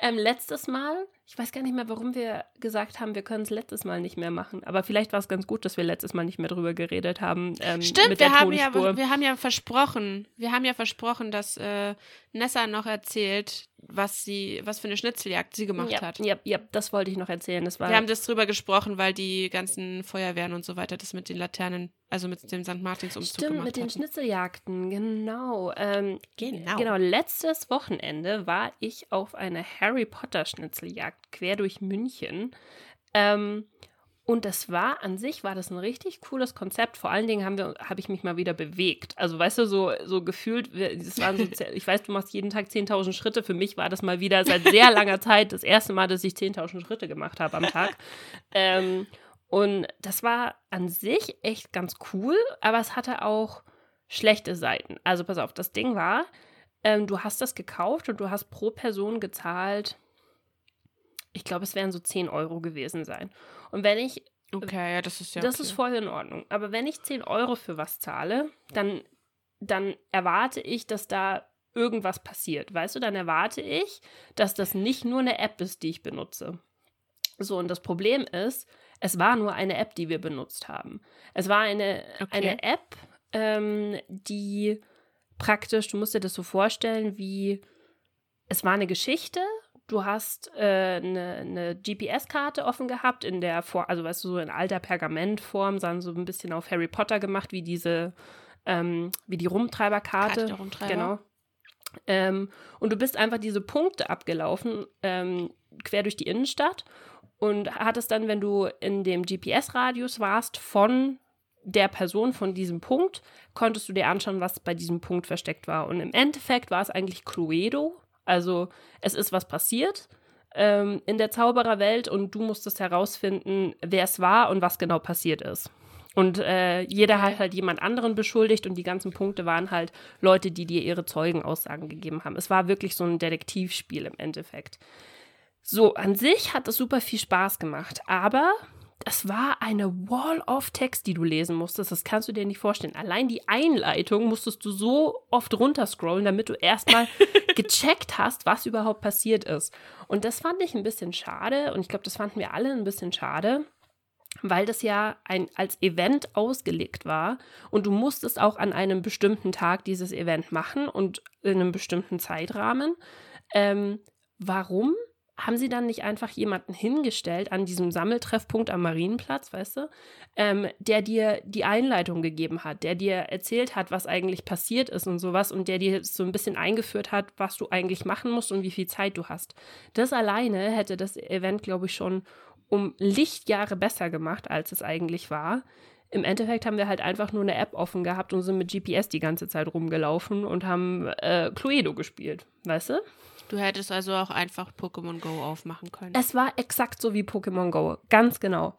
Speaker 1: Ähm, letztes Mal, ich weiß gar nicht mehr, warum wir gesagt haben, wir können es letztes Mal nicht mehr machen. Aber vielleicht war es ganz gut, dass wir letztes Mal nicht mehr drüber geredet haben. Ähm,
Speaker 2: Stimmt, wir haben, ja, wir haben ja versprochen, wir haben ja versprochen, dass äh, Nessa noch erzählt, was sie, was für eine Schnitzeljagd sie gemacht
Speaker 1: ja,
Speaker 2: hat.
Speaker 1: ja, ja, das wollte ich noch erzählen. Das war
Speaker 2: Wir haben das drüber gesprochen, weil die ganzen Feuerwehren und so weiter das mit den Laternen, also mit dem St. Martins Umzug
Speaker 1: Stimmt,
Speaker 2: gemacht
Speaker 1: mit den
Speaker 2: hatten.
Speaker 1: Schnitzeljagden, genau. Ähm,
Speaker 2: Genau.
Speaker 1: Genau, letztes Wochenende war ich auf einer Harry Potter Schnitzeljagd quer durch München. Ähm, und das war an sich war das ein richtig cooles Konzept. Vor allen Dingen haben wir, habe ich mich mal wieder bewegt. Also weißt du, so, so gefühlt, das waren so, ich weiß, du machst jeden Tag 10.000 Schritte. Für mich war das mal wieder seit sehr langer Zeit das erste Mal, dass ich 10.000 Schritte gemacht habe am Tag. ähm, und das war an sich echt ganz cool, aber es hatte auch schlechte Seiten. Also pass auf, das Ding war, ähm, du hast das gekauft und du hast pro Person gezahlt, ich glaube, es wären so 10 Euro gewesen sein. Und wenn ich
Speaker 2: Okay, ja, das ist ja.
Speaker 1: das
Speaker 2: okay.
Speaker 1: ist voll in Ordnung. Aber wenn ich 10 Euro für was zahle, dann, dann erwarte ich, dass da irgendwas passiert. Weißt du, dann erwarte ich, dass das nicht nur eine App ist, die ich benutze. So, und das Problem ist, es war nur eine App, die wir benutzt haben. Es war eine,
Speaker 2: Okay.
Speaker 1: eine App, ähm, die praktisch, du musst dir das so vorstellen, wie es war eine Geschichte. Du hast äh, eine, eine GPS-Karte offen gehabt, in der Form, also weißt du, so in alter Pergamentform, sondern so ein bisschen auf Harry Potter gemacht, wie diese, ähm, wie die Rumtreiberkarte.
Speaker 2: Karte Rumtreiber.
Speaker 1: Genau. Ähm, und du bist einfach diese Punkte abgelaufen, ähm, quer durch die Innenstadt und hattest dann, wenn du in dem GPS-Radius warst von der Person von diesem Punkt, konntest du dir anschauen, was bei diesem Punkt versteckt war. Und im Endeffekt war es eigentlich Cluedo. Also es ist was passiert ähm, in der Zaubererwelt und du musstest herausfinden, wer es war und was genau passiert ist. Und äh, jeder hat halt jemand anderen beschuldigt und die ganzen Punkte waren halt Leute, die dir ihre Zeugenaussagen gegeben haben. Es war wirklich so ein Detektivspiel im Endeffekt. So, an sich hat es super viel Spaß gemacht, aber es war eine Wall of Text, die du lesen musstest. Das kannst du dir nicht vorstellen. Allein die Einleitung musstest du so oft runterscrollen, damit du erstmal gecheckt hast, was überhaupt passiert ist. Und das fand ich ein bisschen schade und ich glaube, das fanden wir alle ein bisschen schade, weil das ja ein, als Event ausgelegt war und du musstest auch an einem bestimmten Tag dieses Event machen und in einem bestimmten Zeitrahmen. Ähm, warum haben sie dann nicht einfach jemanden hingestellt an diesem Sammeltreffpunkt am Marienplatz, weißt du, ähm, der dir die Einleitung gegeben hat, der dir erzählt hat, was eigentlich passiert ist und sowas und der dir so ein bisschen eingeführt hat, was du eigentlich machen musst und wie viel Zeit du hast. Das alleine hätte das Event, glaube ich, schon um Lichtjahre besser gemacht, als es eigentlich war. Im Endeffekt haben wir halt einfach nur eine App offen gehabt und sind mit GPS die ganze Zeit rumgelaufen und haben äh, Cluedo gespielt, weißt du?
Speaker 2: Du hättest also auch einfach Pokémon Go aufmachen können.
Speaker 1: Es war exakt so wie Pokémon Go, ganz genau.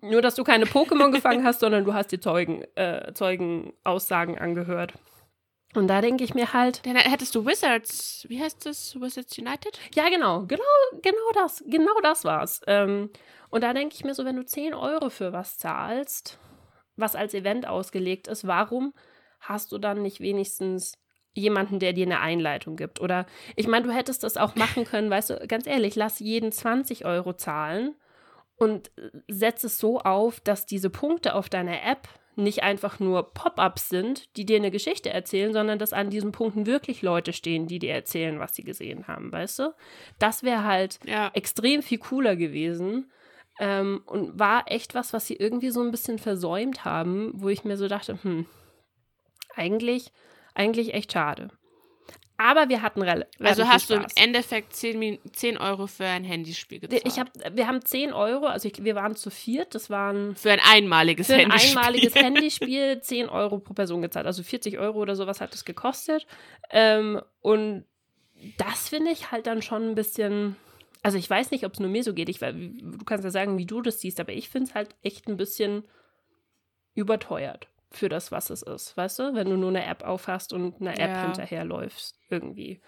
Speaker 1: Nur, dass du keine Pokémon gefangen hast, sondern du hast die Zeugen, äh, Zeugenaussagen angehört. Und da denke ich mir halt,
Speaker 2: Dann hättest du Wizards, wie heißt das? Wizards United?
Speaker 1: ja, genau, genau, genau das, genau das war's. Ähm, und da denke ich mir so, wenn du 10 Euro für was zahlst, was als Event ausgelegt ist, warum hast du dann nicht wenigstens jemanden, der dir eine Einleitung gibt? Oder ich meine, du hättest das auch machen können, weißt du, ganz ehrlich, lass jeden 20 Euro zahlen und setz es so auf, dass diese Punkte auf deiner App nicht einfach nur Pop-ups sind, die dir eine Geschichte erzählen, sondern dass an diesen Punkten wirklich Leute stehen, die dir erzählen, was sie gesehen haben, weißt du? Das wäre halt
Speaker 2: Ja.
Speaker 1: extrem viel cooler gewesen ähm, und war echt was, was sie irgendwie so ein bisschen versäumt haben, wo ich mir so dachte, hm, eigentlich, eigentlich echt schade. Aber wir hatten
Speaker 2: Also
Speaker 1: relativ
Speaker 2: hast du im
Speaker 1: Spaß.
Speaker 2: Endeffekt 10, Min 10 Euro für ein Handyspiel gezahlt.
Speaker 1: Ich hab, wir haben 10 Euro, also ich, wir waren zu viert, das waren
Speaker 2: für ein einmaliges
Speaker 1: für ein
Speaker 2: Handyspiel.
Speaker 1: einmaliges Handyspiel 10 Euro pro Person gezahlt. Also 40 Euro oder sowas hat es gekostet. Ähm, und das finde ich halt dann schon ein bisschen. Also ich weiß nicht, ob es nur mir so geht. Ich, du kannst ja sagen, wie du das siehst, aber ich finde es halt echt ein bisschen überteuert für das, was es ist. Weißt du? Wenn du nur eine App aufhast und eine App
Speaker 2: Ja.
Speaker 1: hinterherläufst. Irgendwie.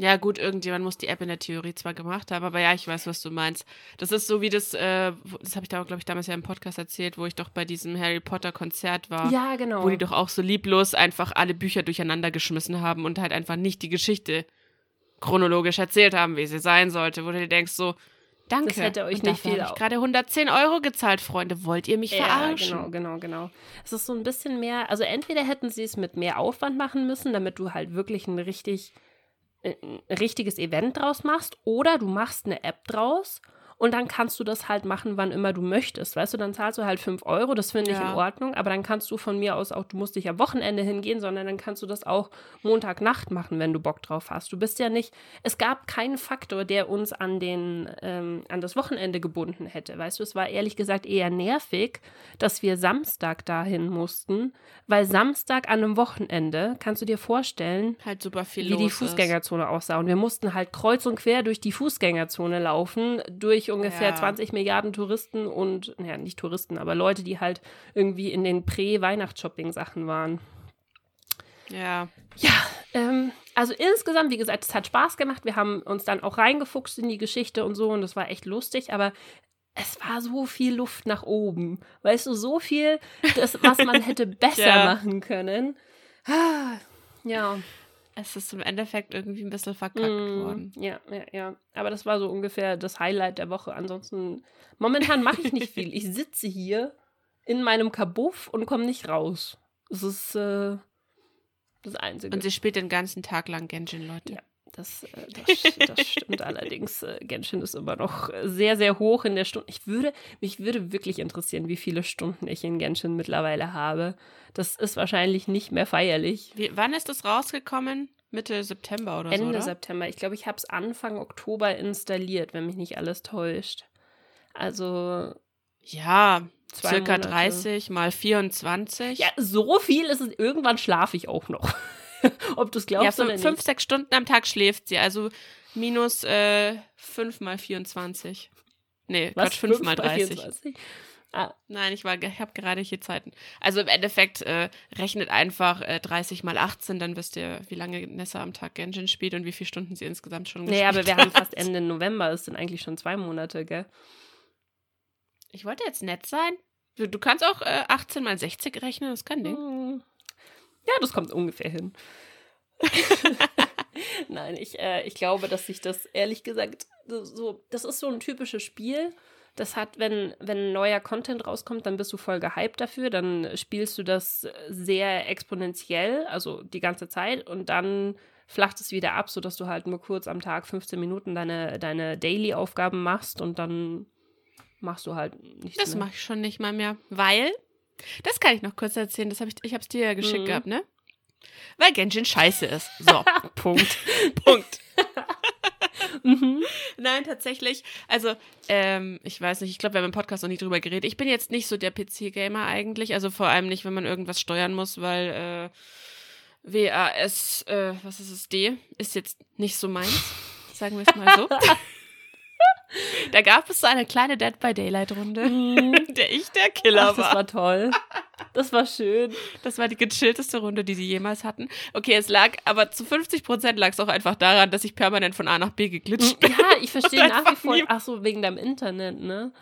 Speaker 2: Ja, gut, irgendjemand muss die App in der Theorie zwar gemacht haben, aber ja, ich weiß, was du meinst. Das ist so wie das, äh, das habe ich da, glaube ich, damals ja im Podcast erzählt, wo ich doch bei diesem Harry Potter Konzert war.
Speaker 1: Ja, genau.
Speaker 2: Wo die doch auch so lieblos einfach alle Bücher durcheinander geschmissen haben und halt einfach nicht die Geschichte chronologisch erzählt haben, wie sie sein sollte, wo du dir denkst so, danke.
Speaker 1: Das hätte euch nicht viel
Speaker 2: ich gerade 110 Euro gezahlt, Freunde. Wollt ihr mich
Speaker 1: Ja,
Speaker 2: verarschen?
Speaker 1: genau, genau, genau. Es ist so ein bisschen mehr, also entweder hätten sie es mit mehr Aufwand machen müssen, damit du halt wirklich ein richtig äh, ein richtiges Event draus machst, oder du machst eine App draus und dann kannst du das halt machen, wann immer du möchtest. Weißt du, dann zahlst du halt 5 Euro, das finde ich
Speaker 2: Ja.
Speaker 1: in Ordnung, aber dann kannst du von mir aus auch, du musst nicht am Wochenende hingehen, sondern dann kannst du das auch Montagnacht machen, wenn du Bock drauf hast. Du bist ja nicht, es gab keinen Faktor, der uns an den, ähm, an das Wochenende gebunden hätte. Weißt du, es war ehrlich gesagt eher nervig, dass wir Samstag dahin mussten, weil Samstag an einem Wochenende, kannst du dir vorstellen,
Speaker 2: Halt super viel
Speaker 1: wie die. Fußgängerzone aussah. Und wir mussten halt kreuz und quer durch die Fußgängerzone laufen, durch ungefähr
Speaker 2: Ja.
Speaker 1: 20 Milliarden Touristen und, naja, nicht Touristen, aber Leute, die halt irgendwie in den Prä-Weihnachts-Shopping-Sachen waren.
Speaker 2: Ja,
Speaker 1: Ja, ähm, also insgesamt, wie gesagt, es hat Spaß gemacht. Wir haben uns dann auch reingefuchst in die Geschichte und so und das war echt lustig, aber es war so viel Luft nach oben. Weißt du, so viel, das, was man hätte besser
Speaker 2: Ja.
Speaker 1: machen können. Ah, Ja.
Speaker 2: Es ist im Endeffekt irgendwie ein bisschen verkackt
Speaker 1: Mm,
Speaker 2: worden.
Speaker 1: Ja, ja, ja. Aber das war so ungefähr das Highlight der Woche. Ansonsten, momentan mache ich nicht viel. Ich sitze hier in meinem Kabuff und komme nicht raus. Das ist äh, das Einzige.
Speaker 2: Und sie spielt den ganzen Tag lang Genshin, Leute.
Speaker 1: Ja. Das, äh, das, das stimmt allerdings. Äh, Genshin ist immer noch äh, sehr, sehr hoch in der Stunde. Ich würde, mich würde wirklich interessieren, wie viele Stunden ich in Genshin mittlerweile habe. Das ist wahrscheinlich nicht mehr feierlich.
Speaker 2: Wie, wann ist das rausgekommen? Mitte September oder so,
Speaker 1: Ende? September. Ich glaube, ich habe es Anfang Oktober installiert, wenn mich nicht alles täuscht. Also,
Speaker 2: Ja, circa
Speaker 1: Monate.
Speaker 2: 30 mal 24.
Speaker 1: ja, so viel ist es. Irgendwann schlafe ich auch noch. Ob du es
Speaker 2: ja
Speaker 1: glaubst oder
Speaker 2: fünf,
Speaker 1: nicht.
Speaker 2: fünf, sechs Stunden am Tag schläft sie. Also minus äh, 5 mal 24. Nee,
Speaker 1: Was?
Speaker 2: Quatsch, 5
Speaker 1: Fünf
Speaker 2: mal
Speaker 1: bei
Speaker 2: 30.
Speaker 1: 24? Ah,
Speaker 2: Nein, ich, war- ich habe gerade hier Zeiten. Also im Endeffekt äh, rechnet einfach äh, 30 mal 18, dann wisst ihr, wie lange Nessa am Tag Genshin spielt und wie viele Stunden sie insgesamt schon
Speaker 1: nee, aber
Speaker 2: gespielt
Speaker 1: wir haben
Speaker 2: hat.
Speaker 1: fast Ende November. Es sind eigentlich schon zwei Monate, gell?
Speaker 2: Ich wollte jetzt nett sein. Du, du kannst auch äh, 18 mal 60 rechnen, das kann Ding.
Speaker 1: Hm. Ja, das kommt ungefähr hin. Nein, ich, äh, ich glaube, dass sich das ehrlich gesagt so, das ist so ein typisches Spiel. Das hat, wenn, wenn neuer Content rauskommt, dann bist du voll gehypt dafür, dann spielst du das sehr exponentiell, also die ganze Zeit und dann flacht es wieder ab, sodass du halt nur kurz am Tag 15 Minuten deine, deine Daily-Aufgaben machst und dann machst du halt nichts
Speaker 2: Das mache ich schon nicht mal mehr, weil, das kann ich noch kurz erzählen, das hab ich, ich habe es dir ja geschickt
Speaker 1: Mhm.
Speaker 2: gehabt, ne? Weil Genshin scheiße ist. So,
Speaker 1: Punkt.
Speaker 2: Punkt.
Speaker 1: mhm.
Speaker 2: Nein, tatsächlich. Also, ähm, ich weiß nicht, ich glaube, wir haben im Podcast noch nie drüber geredet. Ich bin jetzt nicht so der PC-Gamer eigentlich. Also vor allem nicht, wenn man irgendwas steuern muss, weil äh, WAS, äh, was ist es, D, ist jetzt nicht so meins. Sagen wir es mal so. da gab es so eine kleine Dead by Daylight-Runde, in der ich der Killer
Speaker 1: Ach, das
Speaker 2: war.
Speaker 1: war toll. Das war schön.
Speaker 2: Das war die gechillteste Runde, die sie jemals hatten. Okay, es lag, aber zu 50 Prozent lag es auch einfach daran, dass ich permanent von A nach B geglitscht bin.
Speaker 1: Ja, ich verstehe nach wie vor. Ach so, wegen deinem Internet, ne?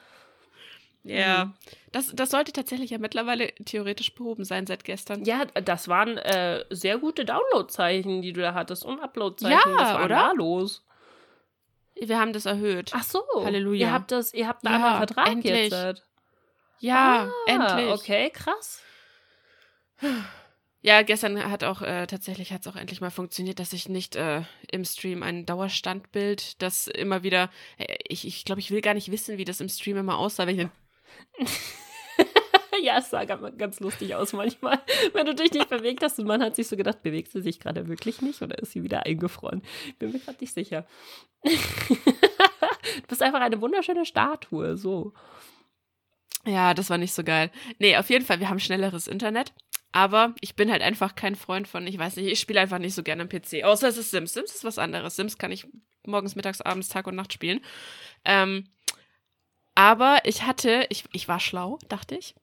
Speaker 2: Ja. Das, das sollte tatsächlich ja mittlerweile theoretisch behoben sein seit gestern.
Speaker 1: Ja, das waren äh, sehr gute Downloadzeichen, die du da hattest und Uploadzeichen.
Speaker 2: Ja,
Speaker 1: Was war
Speaker 2: oder?
Speaker 1: da los?
Speaker 2: Wir haben das erhöht.
Speaker 1: Ach so.
Speaker 2: Halleluja.
Speaker 1: Ihr habt das, ihr habt einen
Speaker 2: Ja,
Speaker 1: anderen Vertrag
Speaker 2: endlich.
Speaker 1: jetzt.
Speaker 2: ja,
Speaker 1: ah,
Speaker 2: endlich.
Speaker 1: Okay, krass.
Speaker 2: Ja, gestern hat auch äh, tatsächlich hat es auch endlich mal funktioniert, dass ich nicht äh, im Stream ein Dauerstandbild, das immer wieder, äh, ich, ich glaube, ich will gar nicht wissen, wie das im Stream immer aussah, wenn ich
Speaker 1: ja, es sah ganz lustig aus manchmal, wenn du dich nicht bewegt hast und man hat sich so gedacht, bewegt sie sich gerade wirklich nicht oder ist sie wieder eingefroren? Bin mir gerade nicht sicher. du bist einfach eine wunderschöne Statue, so.
Speaker 2: Ja, das war nicht so geil. Nee, auf jeden Fall, wir haben schnelleres Internet. Aber ich bin halt einfach kein Freund von, ich weiß nicht, ich spiele einfach nicht so gerne am PC. Außer es ist Sims. Sims ist was anderes. Sims kann ich morgens, mittags, abends, Tag und Nacht spielen. Ähm, aber ich hatte, ich, ich war schlau, dachte ich.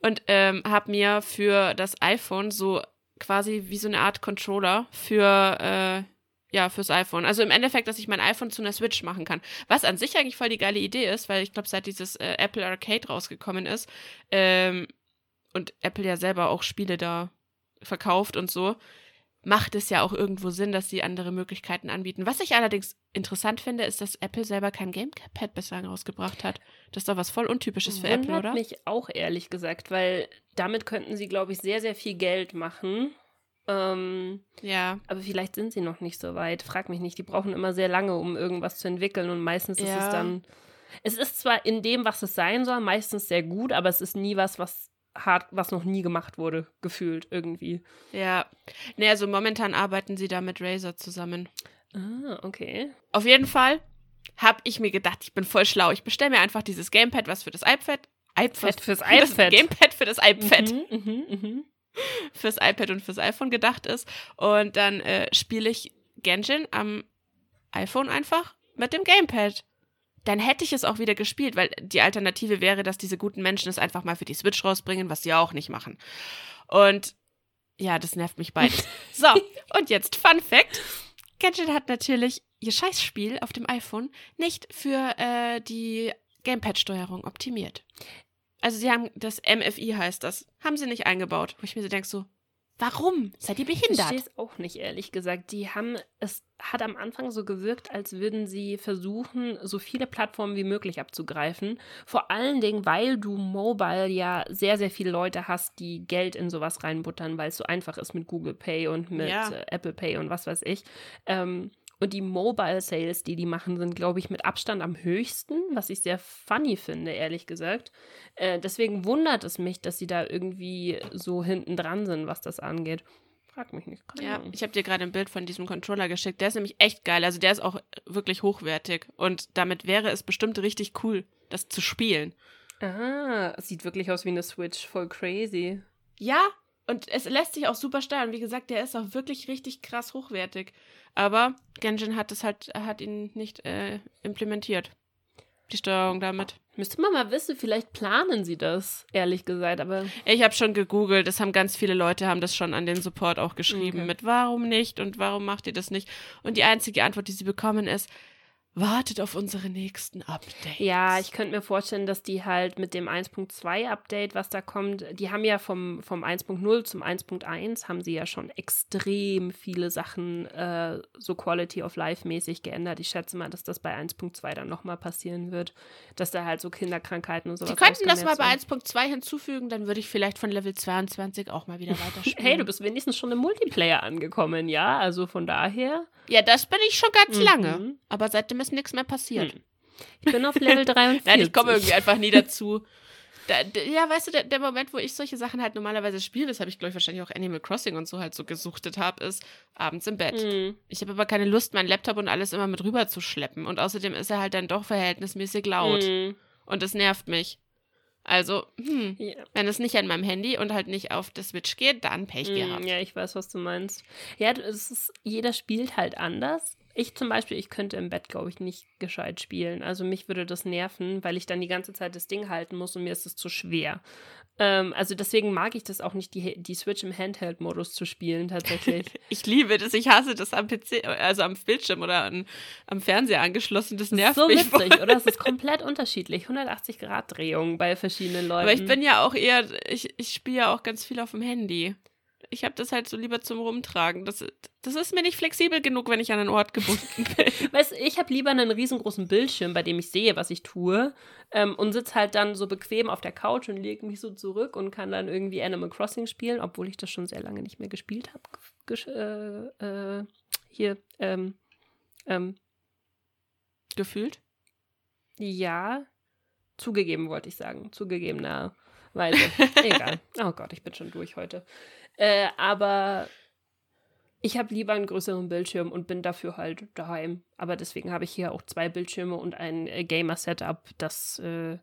Speaker 2: Und ähm, habe mir für das iPhone so quasi wie so eine Art Controller für, äh, ja, fürs iPhone. Also im Endeffekt, dass ich mein iPhone zu einer Switch machen kann. Was an sich eigentlich voll die geile Idee ist, weil ich glaube, seit dieses äh, Apple Arcade rausgekommen ist ähm, und Apple ja selber auch Spiele da verkauft und so, macht es ja auch irgendwo Sinn, dass sie andere Möglichkeiten anbieten. Was ich allerdings interessant finde, ist, dass Apple selber kein Gamepad bislang rausgebracht hat. Das ist doch was voll Untypisches für Apple,
Speaker 1: Wundert
Speaker 2: oder?
Speaker 1: mich auch ehrlich gesagt, weil damit könnten sie, glaube ich, sehr, sehr viel Geld machen. Ähm,
Speaker 2: Ja.
Speaker 1: aber vielleicht sind sie noch nicht so weit. Frag mich nicht. Die brauchen immer sehr lange, um irgendwas zu entwickeln und meistens ist
Speaker 2: Ja.
Speaker 1: es dann. Es ist zwar in dem, was es sein soll, meistens sehr gut, aber es ist nie was, was hart, was noch nie gemacht wurde, gefühlt irgendwie.
Speaker 2: Ja. Nee, also momentan arbeiten sie da mit Razer zusammen.
Speaker 1: Ah, okay.
Speaker 2: Auf jeden Fall habe ich mir gedacht, ich bin voll schlau. Ich bestelle mir einfach dieses Gamepad, was für das iPad. iPad
Speaker 1: fürs
Speaker 2: Das
Speaker 1: iPad.
Speaker 2: Gamepad für das iPad.
Speaker 1: Mhm, mhm, mhm.
Speaker 2: Fürs iPad und fürs iPhone gedacht ist. Und dann äh, spiele ich Genshin am iPhone einfach mit dem Gamepad. Dann hätte ich es auch wieder gespielt, weil die Alternative wäre, dass diese guten Menschen es einfach mal für die Switch rausbringen, was sie auch nicht machen. Und ja, das nervt mich beides. so, und jetzt Fun Fact. Genshin hat natürlich ihr Scheißspiel auf dem iPhone nicht für äh, die Gamepad-Steuerung optimiert. Also sie haben, das MFI heißt das, haben sie nicht eingebaut. Wo ich mir so denke, so, warum? Seid ihr
Speaker 1: Ich verstehe
Speaker 2: behindert?
Speaker 1: es auch nicht, ehrlich gesagt. Die haben, es hat am Anfang so gewirkt, als würden sie versuchen, so viele Plattformen wie möglich abzugreifen. Vor allen Dingen, weil du Mobile ja sehr, sehr viele Leute hast, die Geld in sowas reinbuttern, weil es so einfach ist mit Google Pay und mit
Speaker 2: Ja.
Speaker 1: äh, Apple Pay und was weiß ich. Ähm, und die Mobile Sales, die die machen, sind, glaube ich, mit Abstand am höchsten, was ich sehr funny finde, ehrlich gesagt. Äh, deswegen wundert es mich, dass sie da irgendwie so hinten dran sind, was das angeht. Frag mich nicht. Keine
Speaker 2: Ja,
Speaker 1: Ahnung.
Speaker 2: ich habe dir gerade ein Bild von diesem Controller geschickt. Der ist nämlich echt geil. Also der ist auch wirklich hochwertig. Und damit wäre es bestimmt richtig cool, das zu spielen.
Speaker 1: Ah, es sieht wirklich aus wie eine Switch. Voll crazy.
Speaker 2: Ja, und es lässt sich auch super steuern. Wie gesagt, der ist auch wirklich richtig krass hochwertig. Aber Genshin hat es halt, hat ihn nicht äh, implementiert. Die Steuerung damit.
Speaker 1: Müsste man mal wissen, vielleicht planen sie das, ehrlich gesagt, aber
Speaker 2: Ich habe schon gegoogelt, es haben ganz viele Leute haben das schon an den Support auch geschrieben
Speaker 1: Okay.
Speaker 2: mit warum nicht und warum macht ihr das nicht? Und die einzige Antwort, die sie bekommen ist, wartet auf unsere nächsten Updates.
Speaker 1: ja, ich könnte mir vorstellen, dass die halt mit dem 1.2 Update, was da kommt, die haben ja vom, vom 1.0 zum 1.1 haben sie ja schon extrem viele Sachen äh, so Quality of Life mäßig geändert. Ich schätze mal, dass das bei 1.2 dann nochmal passieren wird, dass da halt so Kinderkrankheiten und sowas
Speaker 2: Sie könnten das mal bei
Speaker 1: werden.
Speaker 2: 1.2 hinzufügen, dann würde ich vielleicht von Level 22 auch mal wieder weiterspielen.
Speaker 1: Hey, du bist wenigstens schon im Multiplayer angekommen, ja? Also von daher.
Speaker 2: Ja, das bin ich schon ganz
Speaker 1: Mhm.
Speaker 2: lange. Aber seitdem ist nichts mehr passiert.
Speaker 1: Hm. Ich bin auf Level 43.
Speaker 2: Nein, ich komme irgendwie einfach nie dazu. Da, ja, weißt du, der, der Moment, wo ich solche Sachen halt normalerweise spiele, das habe ich, glaube ich, wahrscheinlich auch Animal Crossing und so halt so gesuchtet habe, ist abends im Bett.
Speaker 1: Hm.
Speaker 2: Ich habe aber keine Lust, meinen Laptop und alles immer mit rüber zu schleppen. Und außerdem ist er halt dann doch verhältnismäßig laut.
Speaker 1: Hm.
Speaker 2: Und das nervt mich. Also, hm,
Speaker 1: Ja.
Speaker 2: wenn es nicht an meinem Handy und halt nicht auf der Switch geht, dann Pech
Speaker 1: Hm,
Speaker 2: gehabt.
Speaker 1: ja, ich weiß, was du meinst. Ja, es ist, jeder spielt halt anders. Ich zum Beispiel, ich könnte im Bett, glaube ich, nicht gescheit spielen. Also mich würde das nerven, weil ich dann die ganze Zeit das Ding halten muss und mir ist es zu schwer. Ähm, also deswegen mag ich das auch nicht, die, die Switch im Handheld-Modus zu spielen, tatsächlich.
Speaker 2: Ich liebe das. Ich hasse das am PC, also am Bildschirm oder an, am Fernseher angeschlossen. Das nervt
Speaker 1: so
Speaker 2: mich
Speaker 1: witzig,
Speaker 2: voll.
Speaker 1: oder? Es ist komplett unterschiedlich. 180 Grad Drehung bei verschiedenen Leuten.
Speaker 2: Aber ich bin ja auch eher, ich, ich spiele ja auch ganz viel auf dem Handy. Ich habe das halt so lieber zum Rumtragen. Das, das ist mir nicht flexibel genug, wenn ich an einen Ort gebunden bin.
Speaker 1: Weißt du, ich habe lieber einen riesengroßen Bildschirm, bei dem ich sehe, was ich tue, ähm, und sitze halt dann so bequem auf der Couch und lege mich so zurück und kann dann irgendwie Animal Crossing spielen, obwohl ich das schon sehr lange nicht mehr gespielt habe. Äh, äh, hier, ähm, ähm,
Speaker 2: Gefühlt.
Speaker 1: ja, zugegeben wollte ich sagen, zugegebenerweise. Egal. Oh Gott, ich bin schon durch heute. Äh, aber ich habe lieber einen größeren Bildschirm und bin dafür halt daheim. Aber deswegen habe ich hier auch zwei Bildschirme und ein äh, Gamer-Setup, das äh,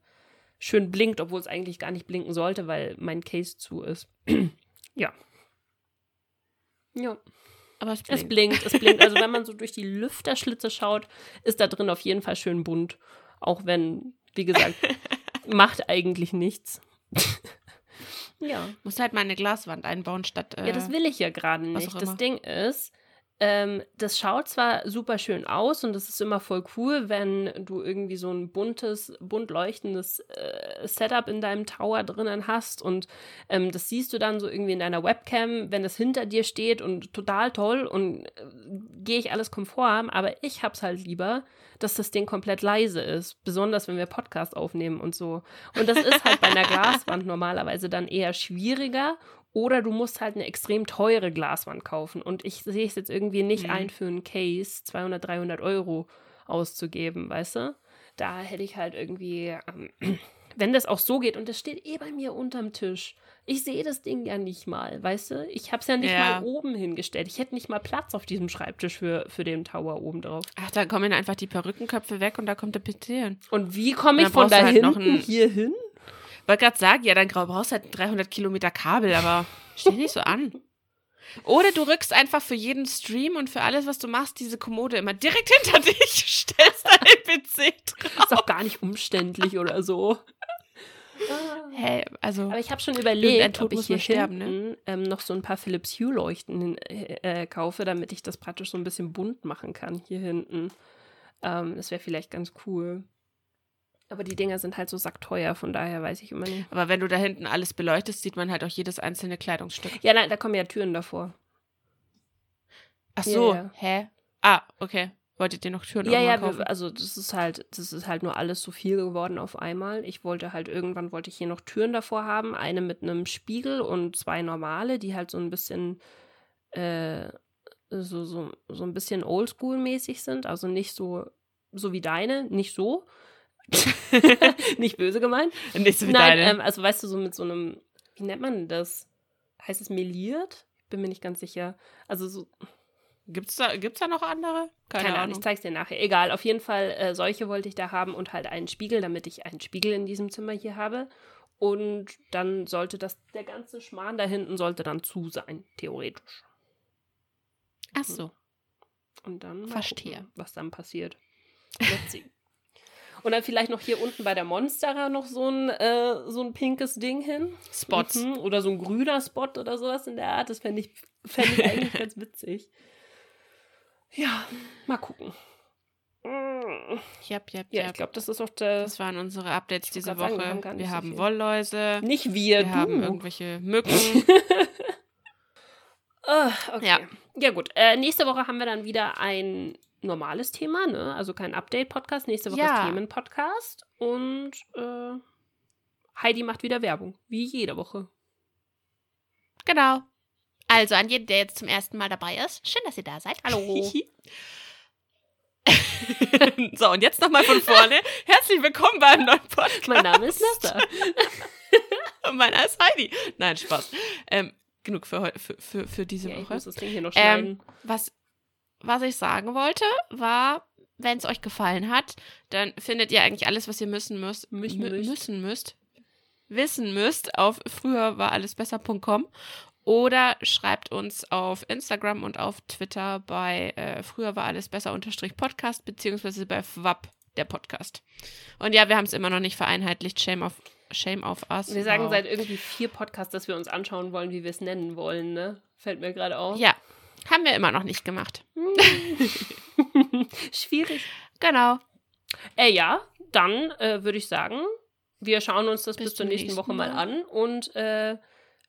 Speaker 1: schön blinkt, obwohl es eigentlich gar nicht blinken sollte, weil mein Case zu ist. ja. Ja.
Speaker 2: Aber es
Speaker 1: Es
Speaker 2: blinkt.
Speaker 1: blinkt, es blinkt. Also wenn man so durch die Lüfterschlitze schaut, ist da drin auf jeden Fall schön bunt. Auch wenn, wie gesagt, macht eigentlich nichts. Ja.
Speaker 2: Muss halt mal eine Glaswand einbauen statt. Äh,
Speaker 1: Ja, das will ich ja gerade nicht. Das. Ding ist, ähm, das schaut zwar super schön aus und das ist immer voll cool, wenn du irgendwie so ein buntes, bunt leuchtendes äh, Setup in deinem Tower drinnen hast und ähm, das siehst du dann so irgendwie in deiner Webcam, wenn das hinter dir steht und total toll und äh, gehe ich alles konform, aber ich hab's halt lieber, dass das Ding komplett leise ist, besonders wenn wir Podcast aufnehmen und so. Und das ist halt bei einer Glaswand normalerweise dann eher schwieriger oder du musst halt eine extrem teure Glaswand kaufen. Und ich sehe es jetzt irgendwie nicht
Speaker 2: Mhm.
Speaker 1: ein, für einen Case 200, 300 Euro auszugeben, weißt du? Da hätte ich halt irgendwie, ähm, wenn das auch so geht, und das steht eh bei mir unterm Tisch. Ich sehe das Ding ja nicht mal, weißt du? Ich habe es ja nicht
Speaker 2: Ja.
Speaker 1: mal oben hingestellt. Ich hätte nicht mal Platz auf diesem Schreibtisch für, für den Tower oben drauf.
Speaker 2: Ach, da kommen einfach die Perückenköpfe weg und da kommt der PC hin.
Speaker 1: Und wie komme ich von da
Speaker 2: halt noch
Speaker 1: hinten hier hin?
Speaker 2: Wollte gerade sagen, ja, dann brauchst du halt 300 Kilometer Kabel, aber stell nicht so an. Oder du rückst einfach für jeden Stream und für alles, was du machst, diese Kommode immer direkt hinter dich, stellst deinen PC drauf.
Speaker 1: Ist auch gar nicht umständlich oder so.
Speaker 2: Hey, also,
Speaker 1: Aber ich habe schon überlegt, ob ich hier
Speaker 2: sterben, ne?
Speaker 1: hinten ähm, noch so ein paar Philips Hue Leuchten äh, äh, kaufe, damit ich das praktisch so ein bisschen bunt machen kann hier hinten. Ähm, das wäre vielleicht ganz cool. Aber die Dinger sind halt so sackteuer, von daher weiß ich immer nicht.
Speaker 2: Aber wenn du da hinten alles beleuchtest, sieht man halt auch jedes einzelne Kleidungsstück.
Speaker 1: Ja, nein, da kommen ja Türen davor.
Speaker 2: Ach
Speaker 1: Ja,
Speaker 2: so,
Speaker 1: ja.
Speaker 2: hä? Ah, okay. Wolltet ihr noch Türen
Speaker 1: Ja, ja,
Speaker 2: kaufen?
Speaker 1: wir, also das ist halt, das ist halt nur alles so viel geworden auf einmal. Ich wollte halt irgendwann wollte ich hier noch Türen davor haben, eine mit einem Spiegel und zwei normale, die halt so ein bisschen äh, so, so, so ein bisschen oldschool-mäßig sind, also nicht so, so wie deine, nicht so. nicht böse gemeint.
Speaker 2: Nicht so wie
Speaker 1: Nein, ähm, also weißt du, so mit so einem, wie nennt man das? Heißt es meliert? Bin mir nicht ganz sicher. Also so,
Speaker 2: Gibt's da, gibt's da noch andere?
Speaker 1: keine, Ahnung, ich zeig's dir nachher. Egal, auf jeden Fall, äh, solche wollte ich da haben und halt einen Spiegel, damit ich einen Spiegel in diesem Zimmer hier habe. Und dann sollte das, der ganze Schmarrn da hinten sollte dann zu sein, theoretisch.
Speaker 2: Ach so.
Speaker 1: Und dann
Speaker 2: Verstehe.
Speaker 1: gucken, was dann passiert. Let's see. Und dann vielleicht noch hier unten bei der Monstera noch so ein, äh, so ein pinkes Ding hin.
Speaker 2: Spots.
Speaker 1: Mhm. Oder so ein grüner Spot oder sowas in der Art. Das fände ich, fänd ich eigentlich ganz witzig. Ja, mal gucken.
Speaker 2: Jep, jep,
Speaker 1: Ja, ich glaube, das ist auch der.
Speaker 2: Das waren unsere Updates diese Woche.
Speaker 1: sagen, wir haben
Speaker 2: wir
Speaker 1: so
Speaker 2: haben. Wollläuse.
Speaker 1: Nicht wir,
Speaker 2: Wir
Speaker 1: du.
Speaker 2: haben irgendwelche Mücken.
Speaker 1: Ah, okay.
Speaker 2: Ja.
Speaker 1: Ja, gut. Äh, nächste Woche haben wir dann wieder ein normales Thema, ne? Also kein Update-Podcast. Nächste Woche
Speaker 2: Ja.
Speaker 1: ist Themen-Podcast. Und äh, Heidi macht wieder Werbung. Wie jede Woche.
Speaker 2: genau. Also an jeden, der jetzt zum ersten Mal dabei ist. Schön, dass ihr da seid. Hallo. so, und jetzt nochmal von vorne. Herzlich willkommen beim neuen Podcast.
Speaker 1: Mein Name ist Nessa.
Speaker 2: Und mein Name ist Heidi. Nein, Spaß. Ähm, genug für, für, für, für diese
Speaker 1: ja, ich
Speaker 2: Woche.
Speaker 1: muss das Ding hier noch
Speaker 2: Ähm,
Speaker 1: schneiden.
Speaker 2: was, was ich sagen wollte, war, wenn es euch gefallen hat, dann findet ihr eigentlich alles, was ihr müssen müsst,
Speaker 1: Müssen
Speaker 2: müssen müsst, wissen müsst, auf früher war alles besser.com oder schreibt uns auf Instagram und auf Twitter bei äh, früher war alles besser unterstrich Podcast beziehungsweise bei FWAP der Podcast. Und ja, wir haben es immer noch nicht vereinheitlicht. Shame auf, shame auf us.
Speaker 1: wir sagen
Speaker 2: Wow.
Speaker 1: seit irgendwie vier Podcasts, dass wir uns anschauen wollen, wie wir es nennen wollen, ne? Fällt mir gerade auf.
Speaker 2: Ja, haben wir immer noch nicht gemacht.
Speaker 1: Schwierig.
Speaker 2: Genau.
Speaker 1: Äh, ja, dann äh, würde ich sagen, wir schauen uns das bis,
Speaker 2: Bis
Speaker 1: zur nächsten
Speaker 2: nächsten
Speaker 1: Woche mal
Speaker 2: Mal.
Speaker 1: an und äh,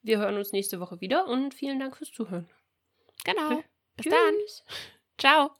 Speaker 1: wir hören uns nächste Woche wieder und vielen Dank fürs Zuhören.
Speaker 2: Genau. Bis
Speaker 1: Tschüss.
Speaker 2: dann. Ciao.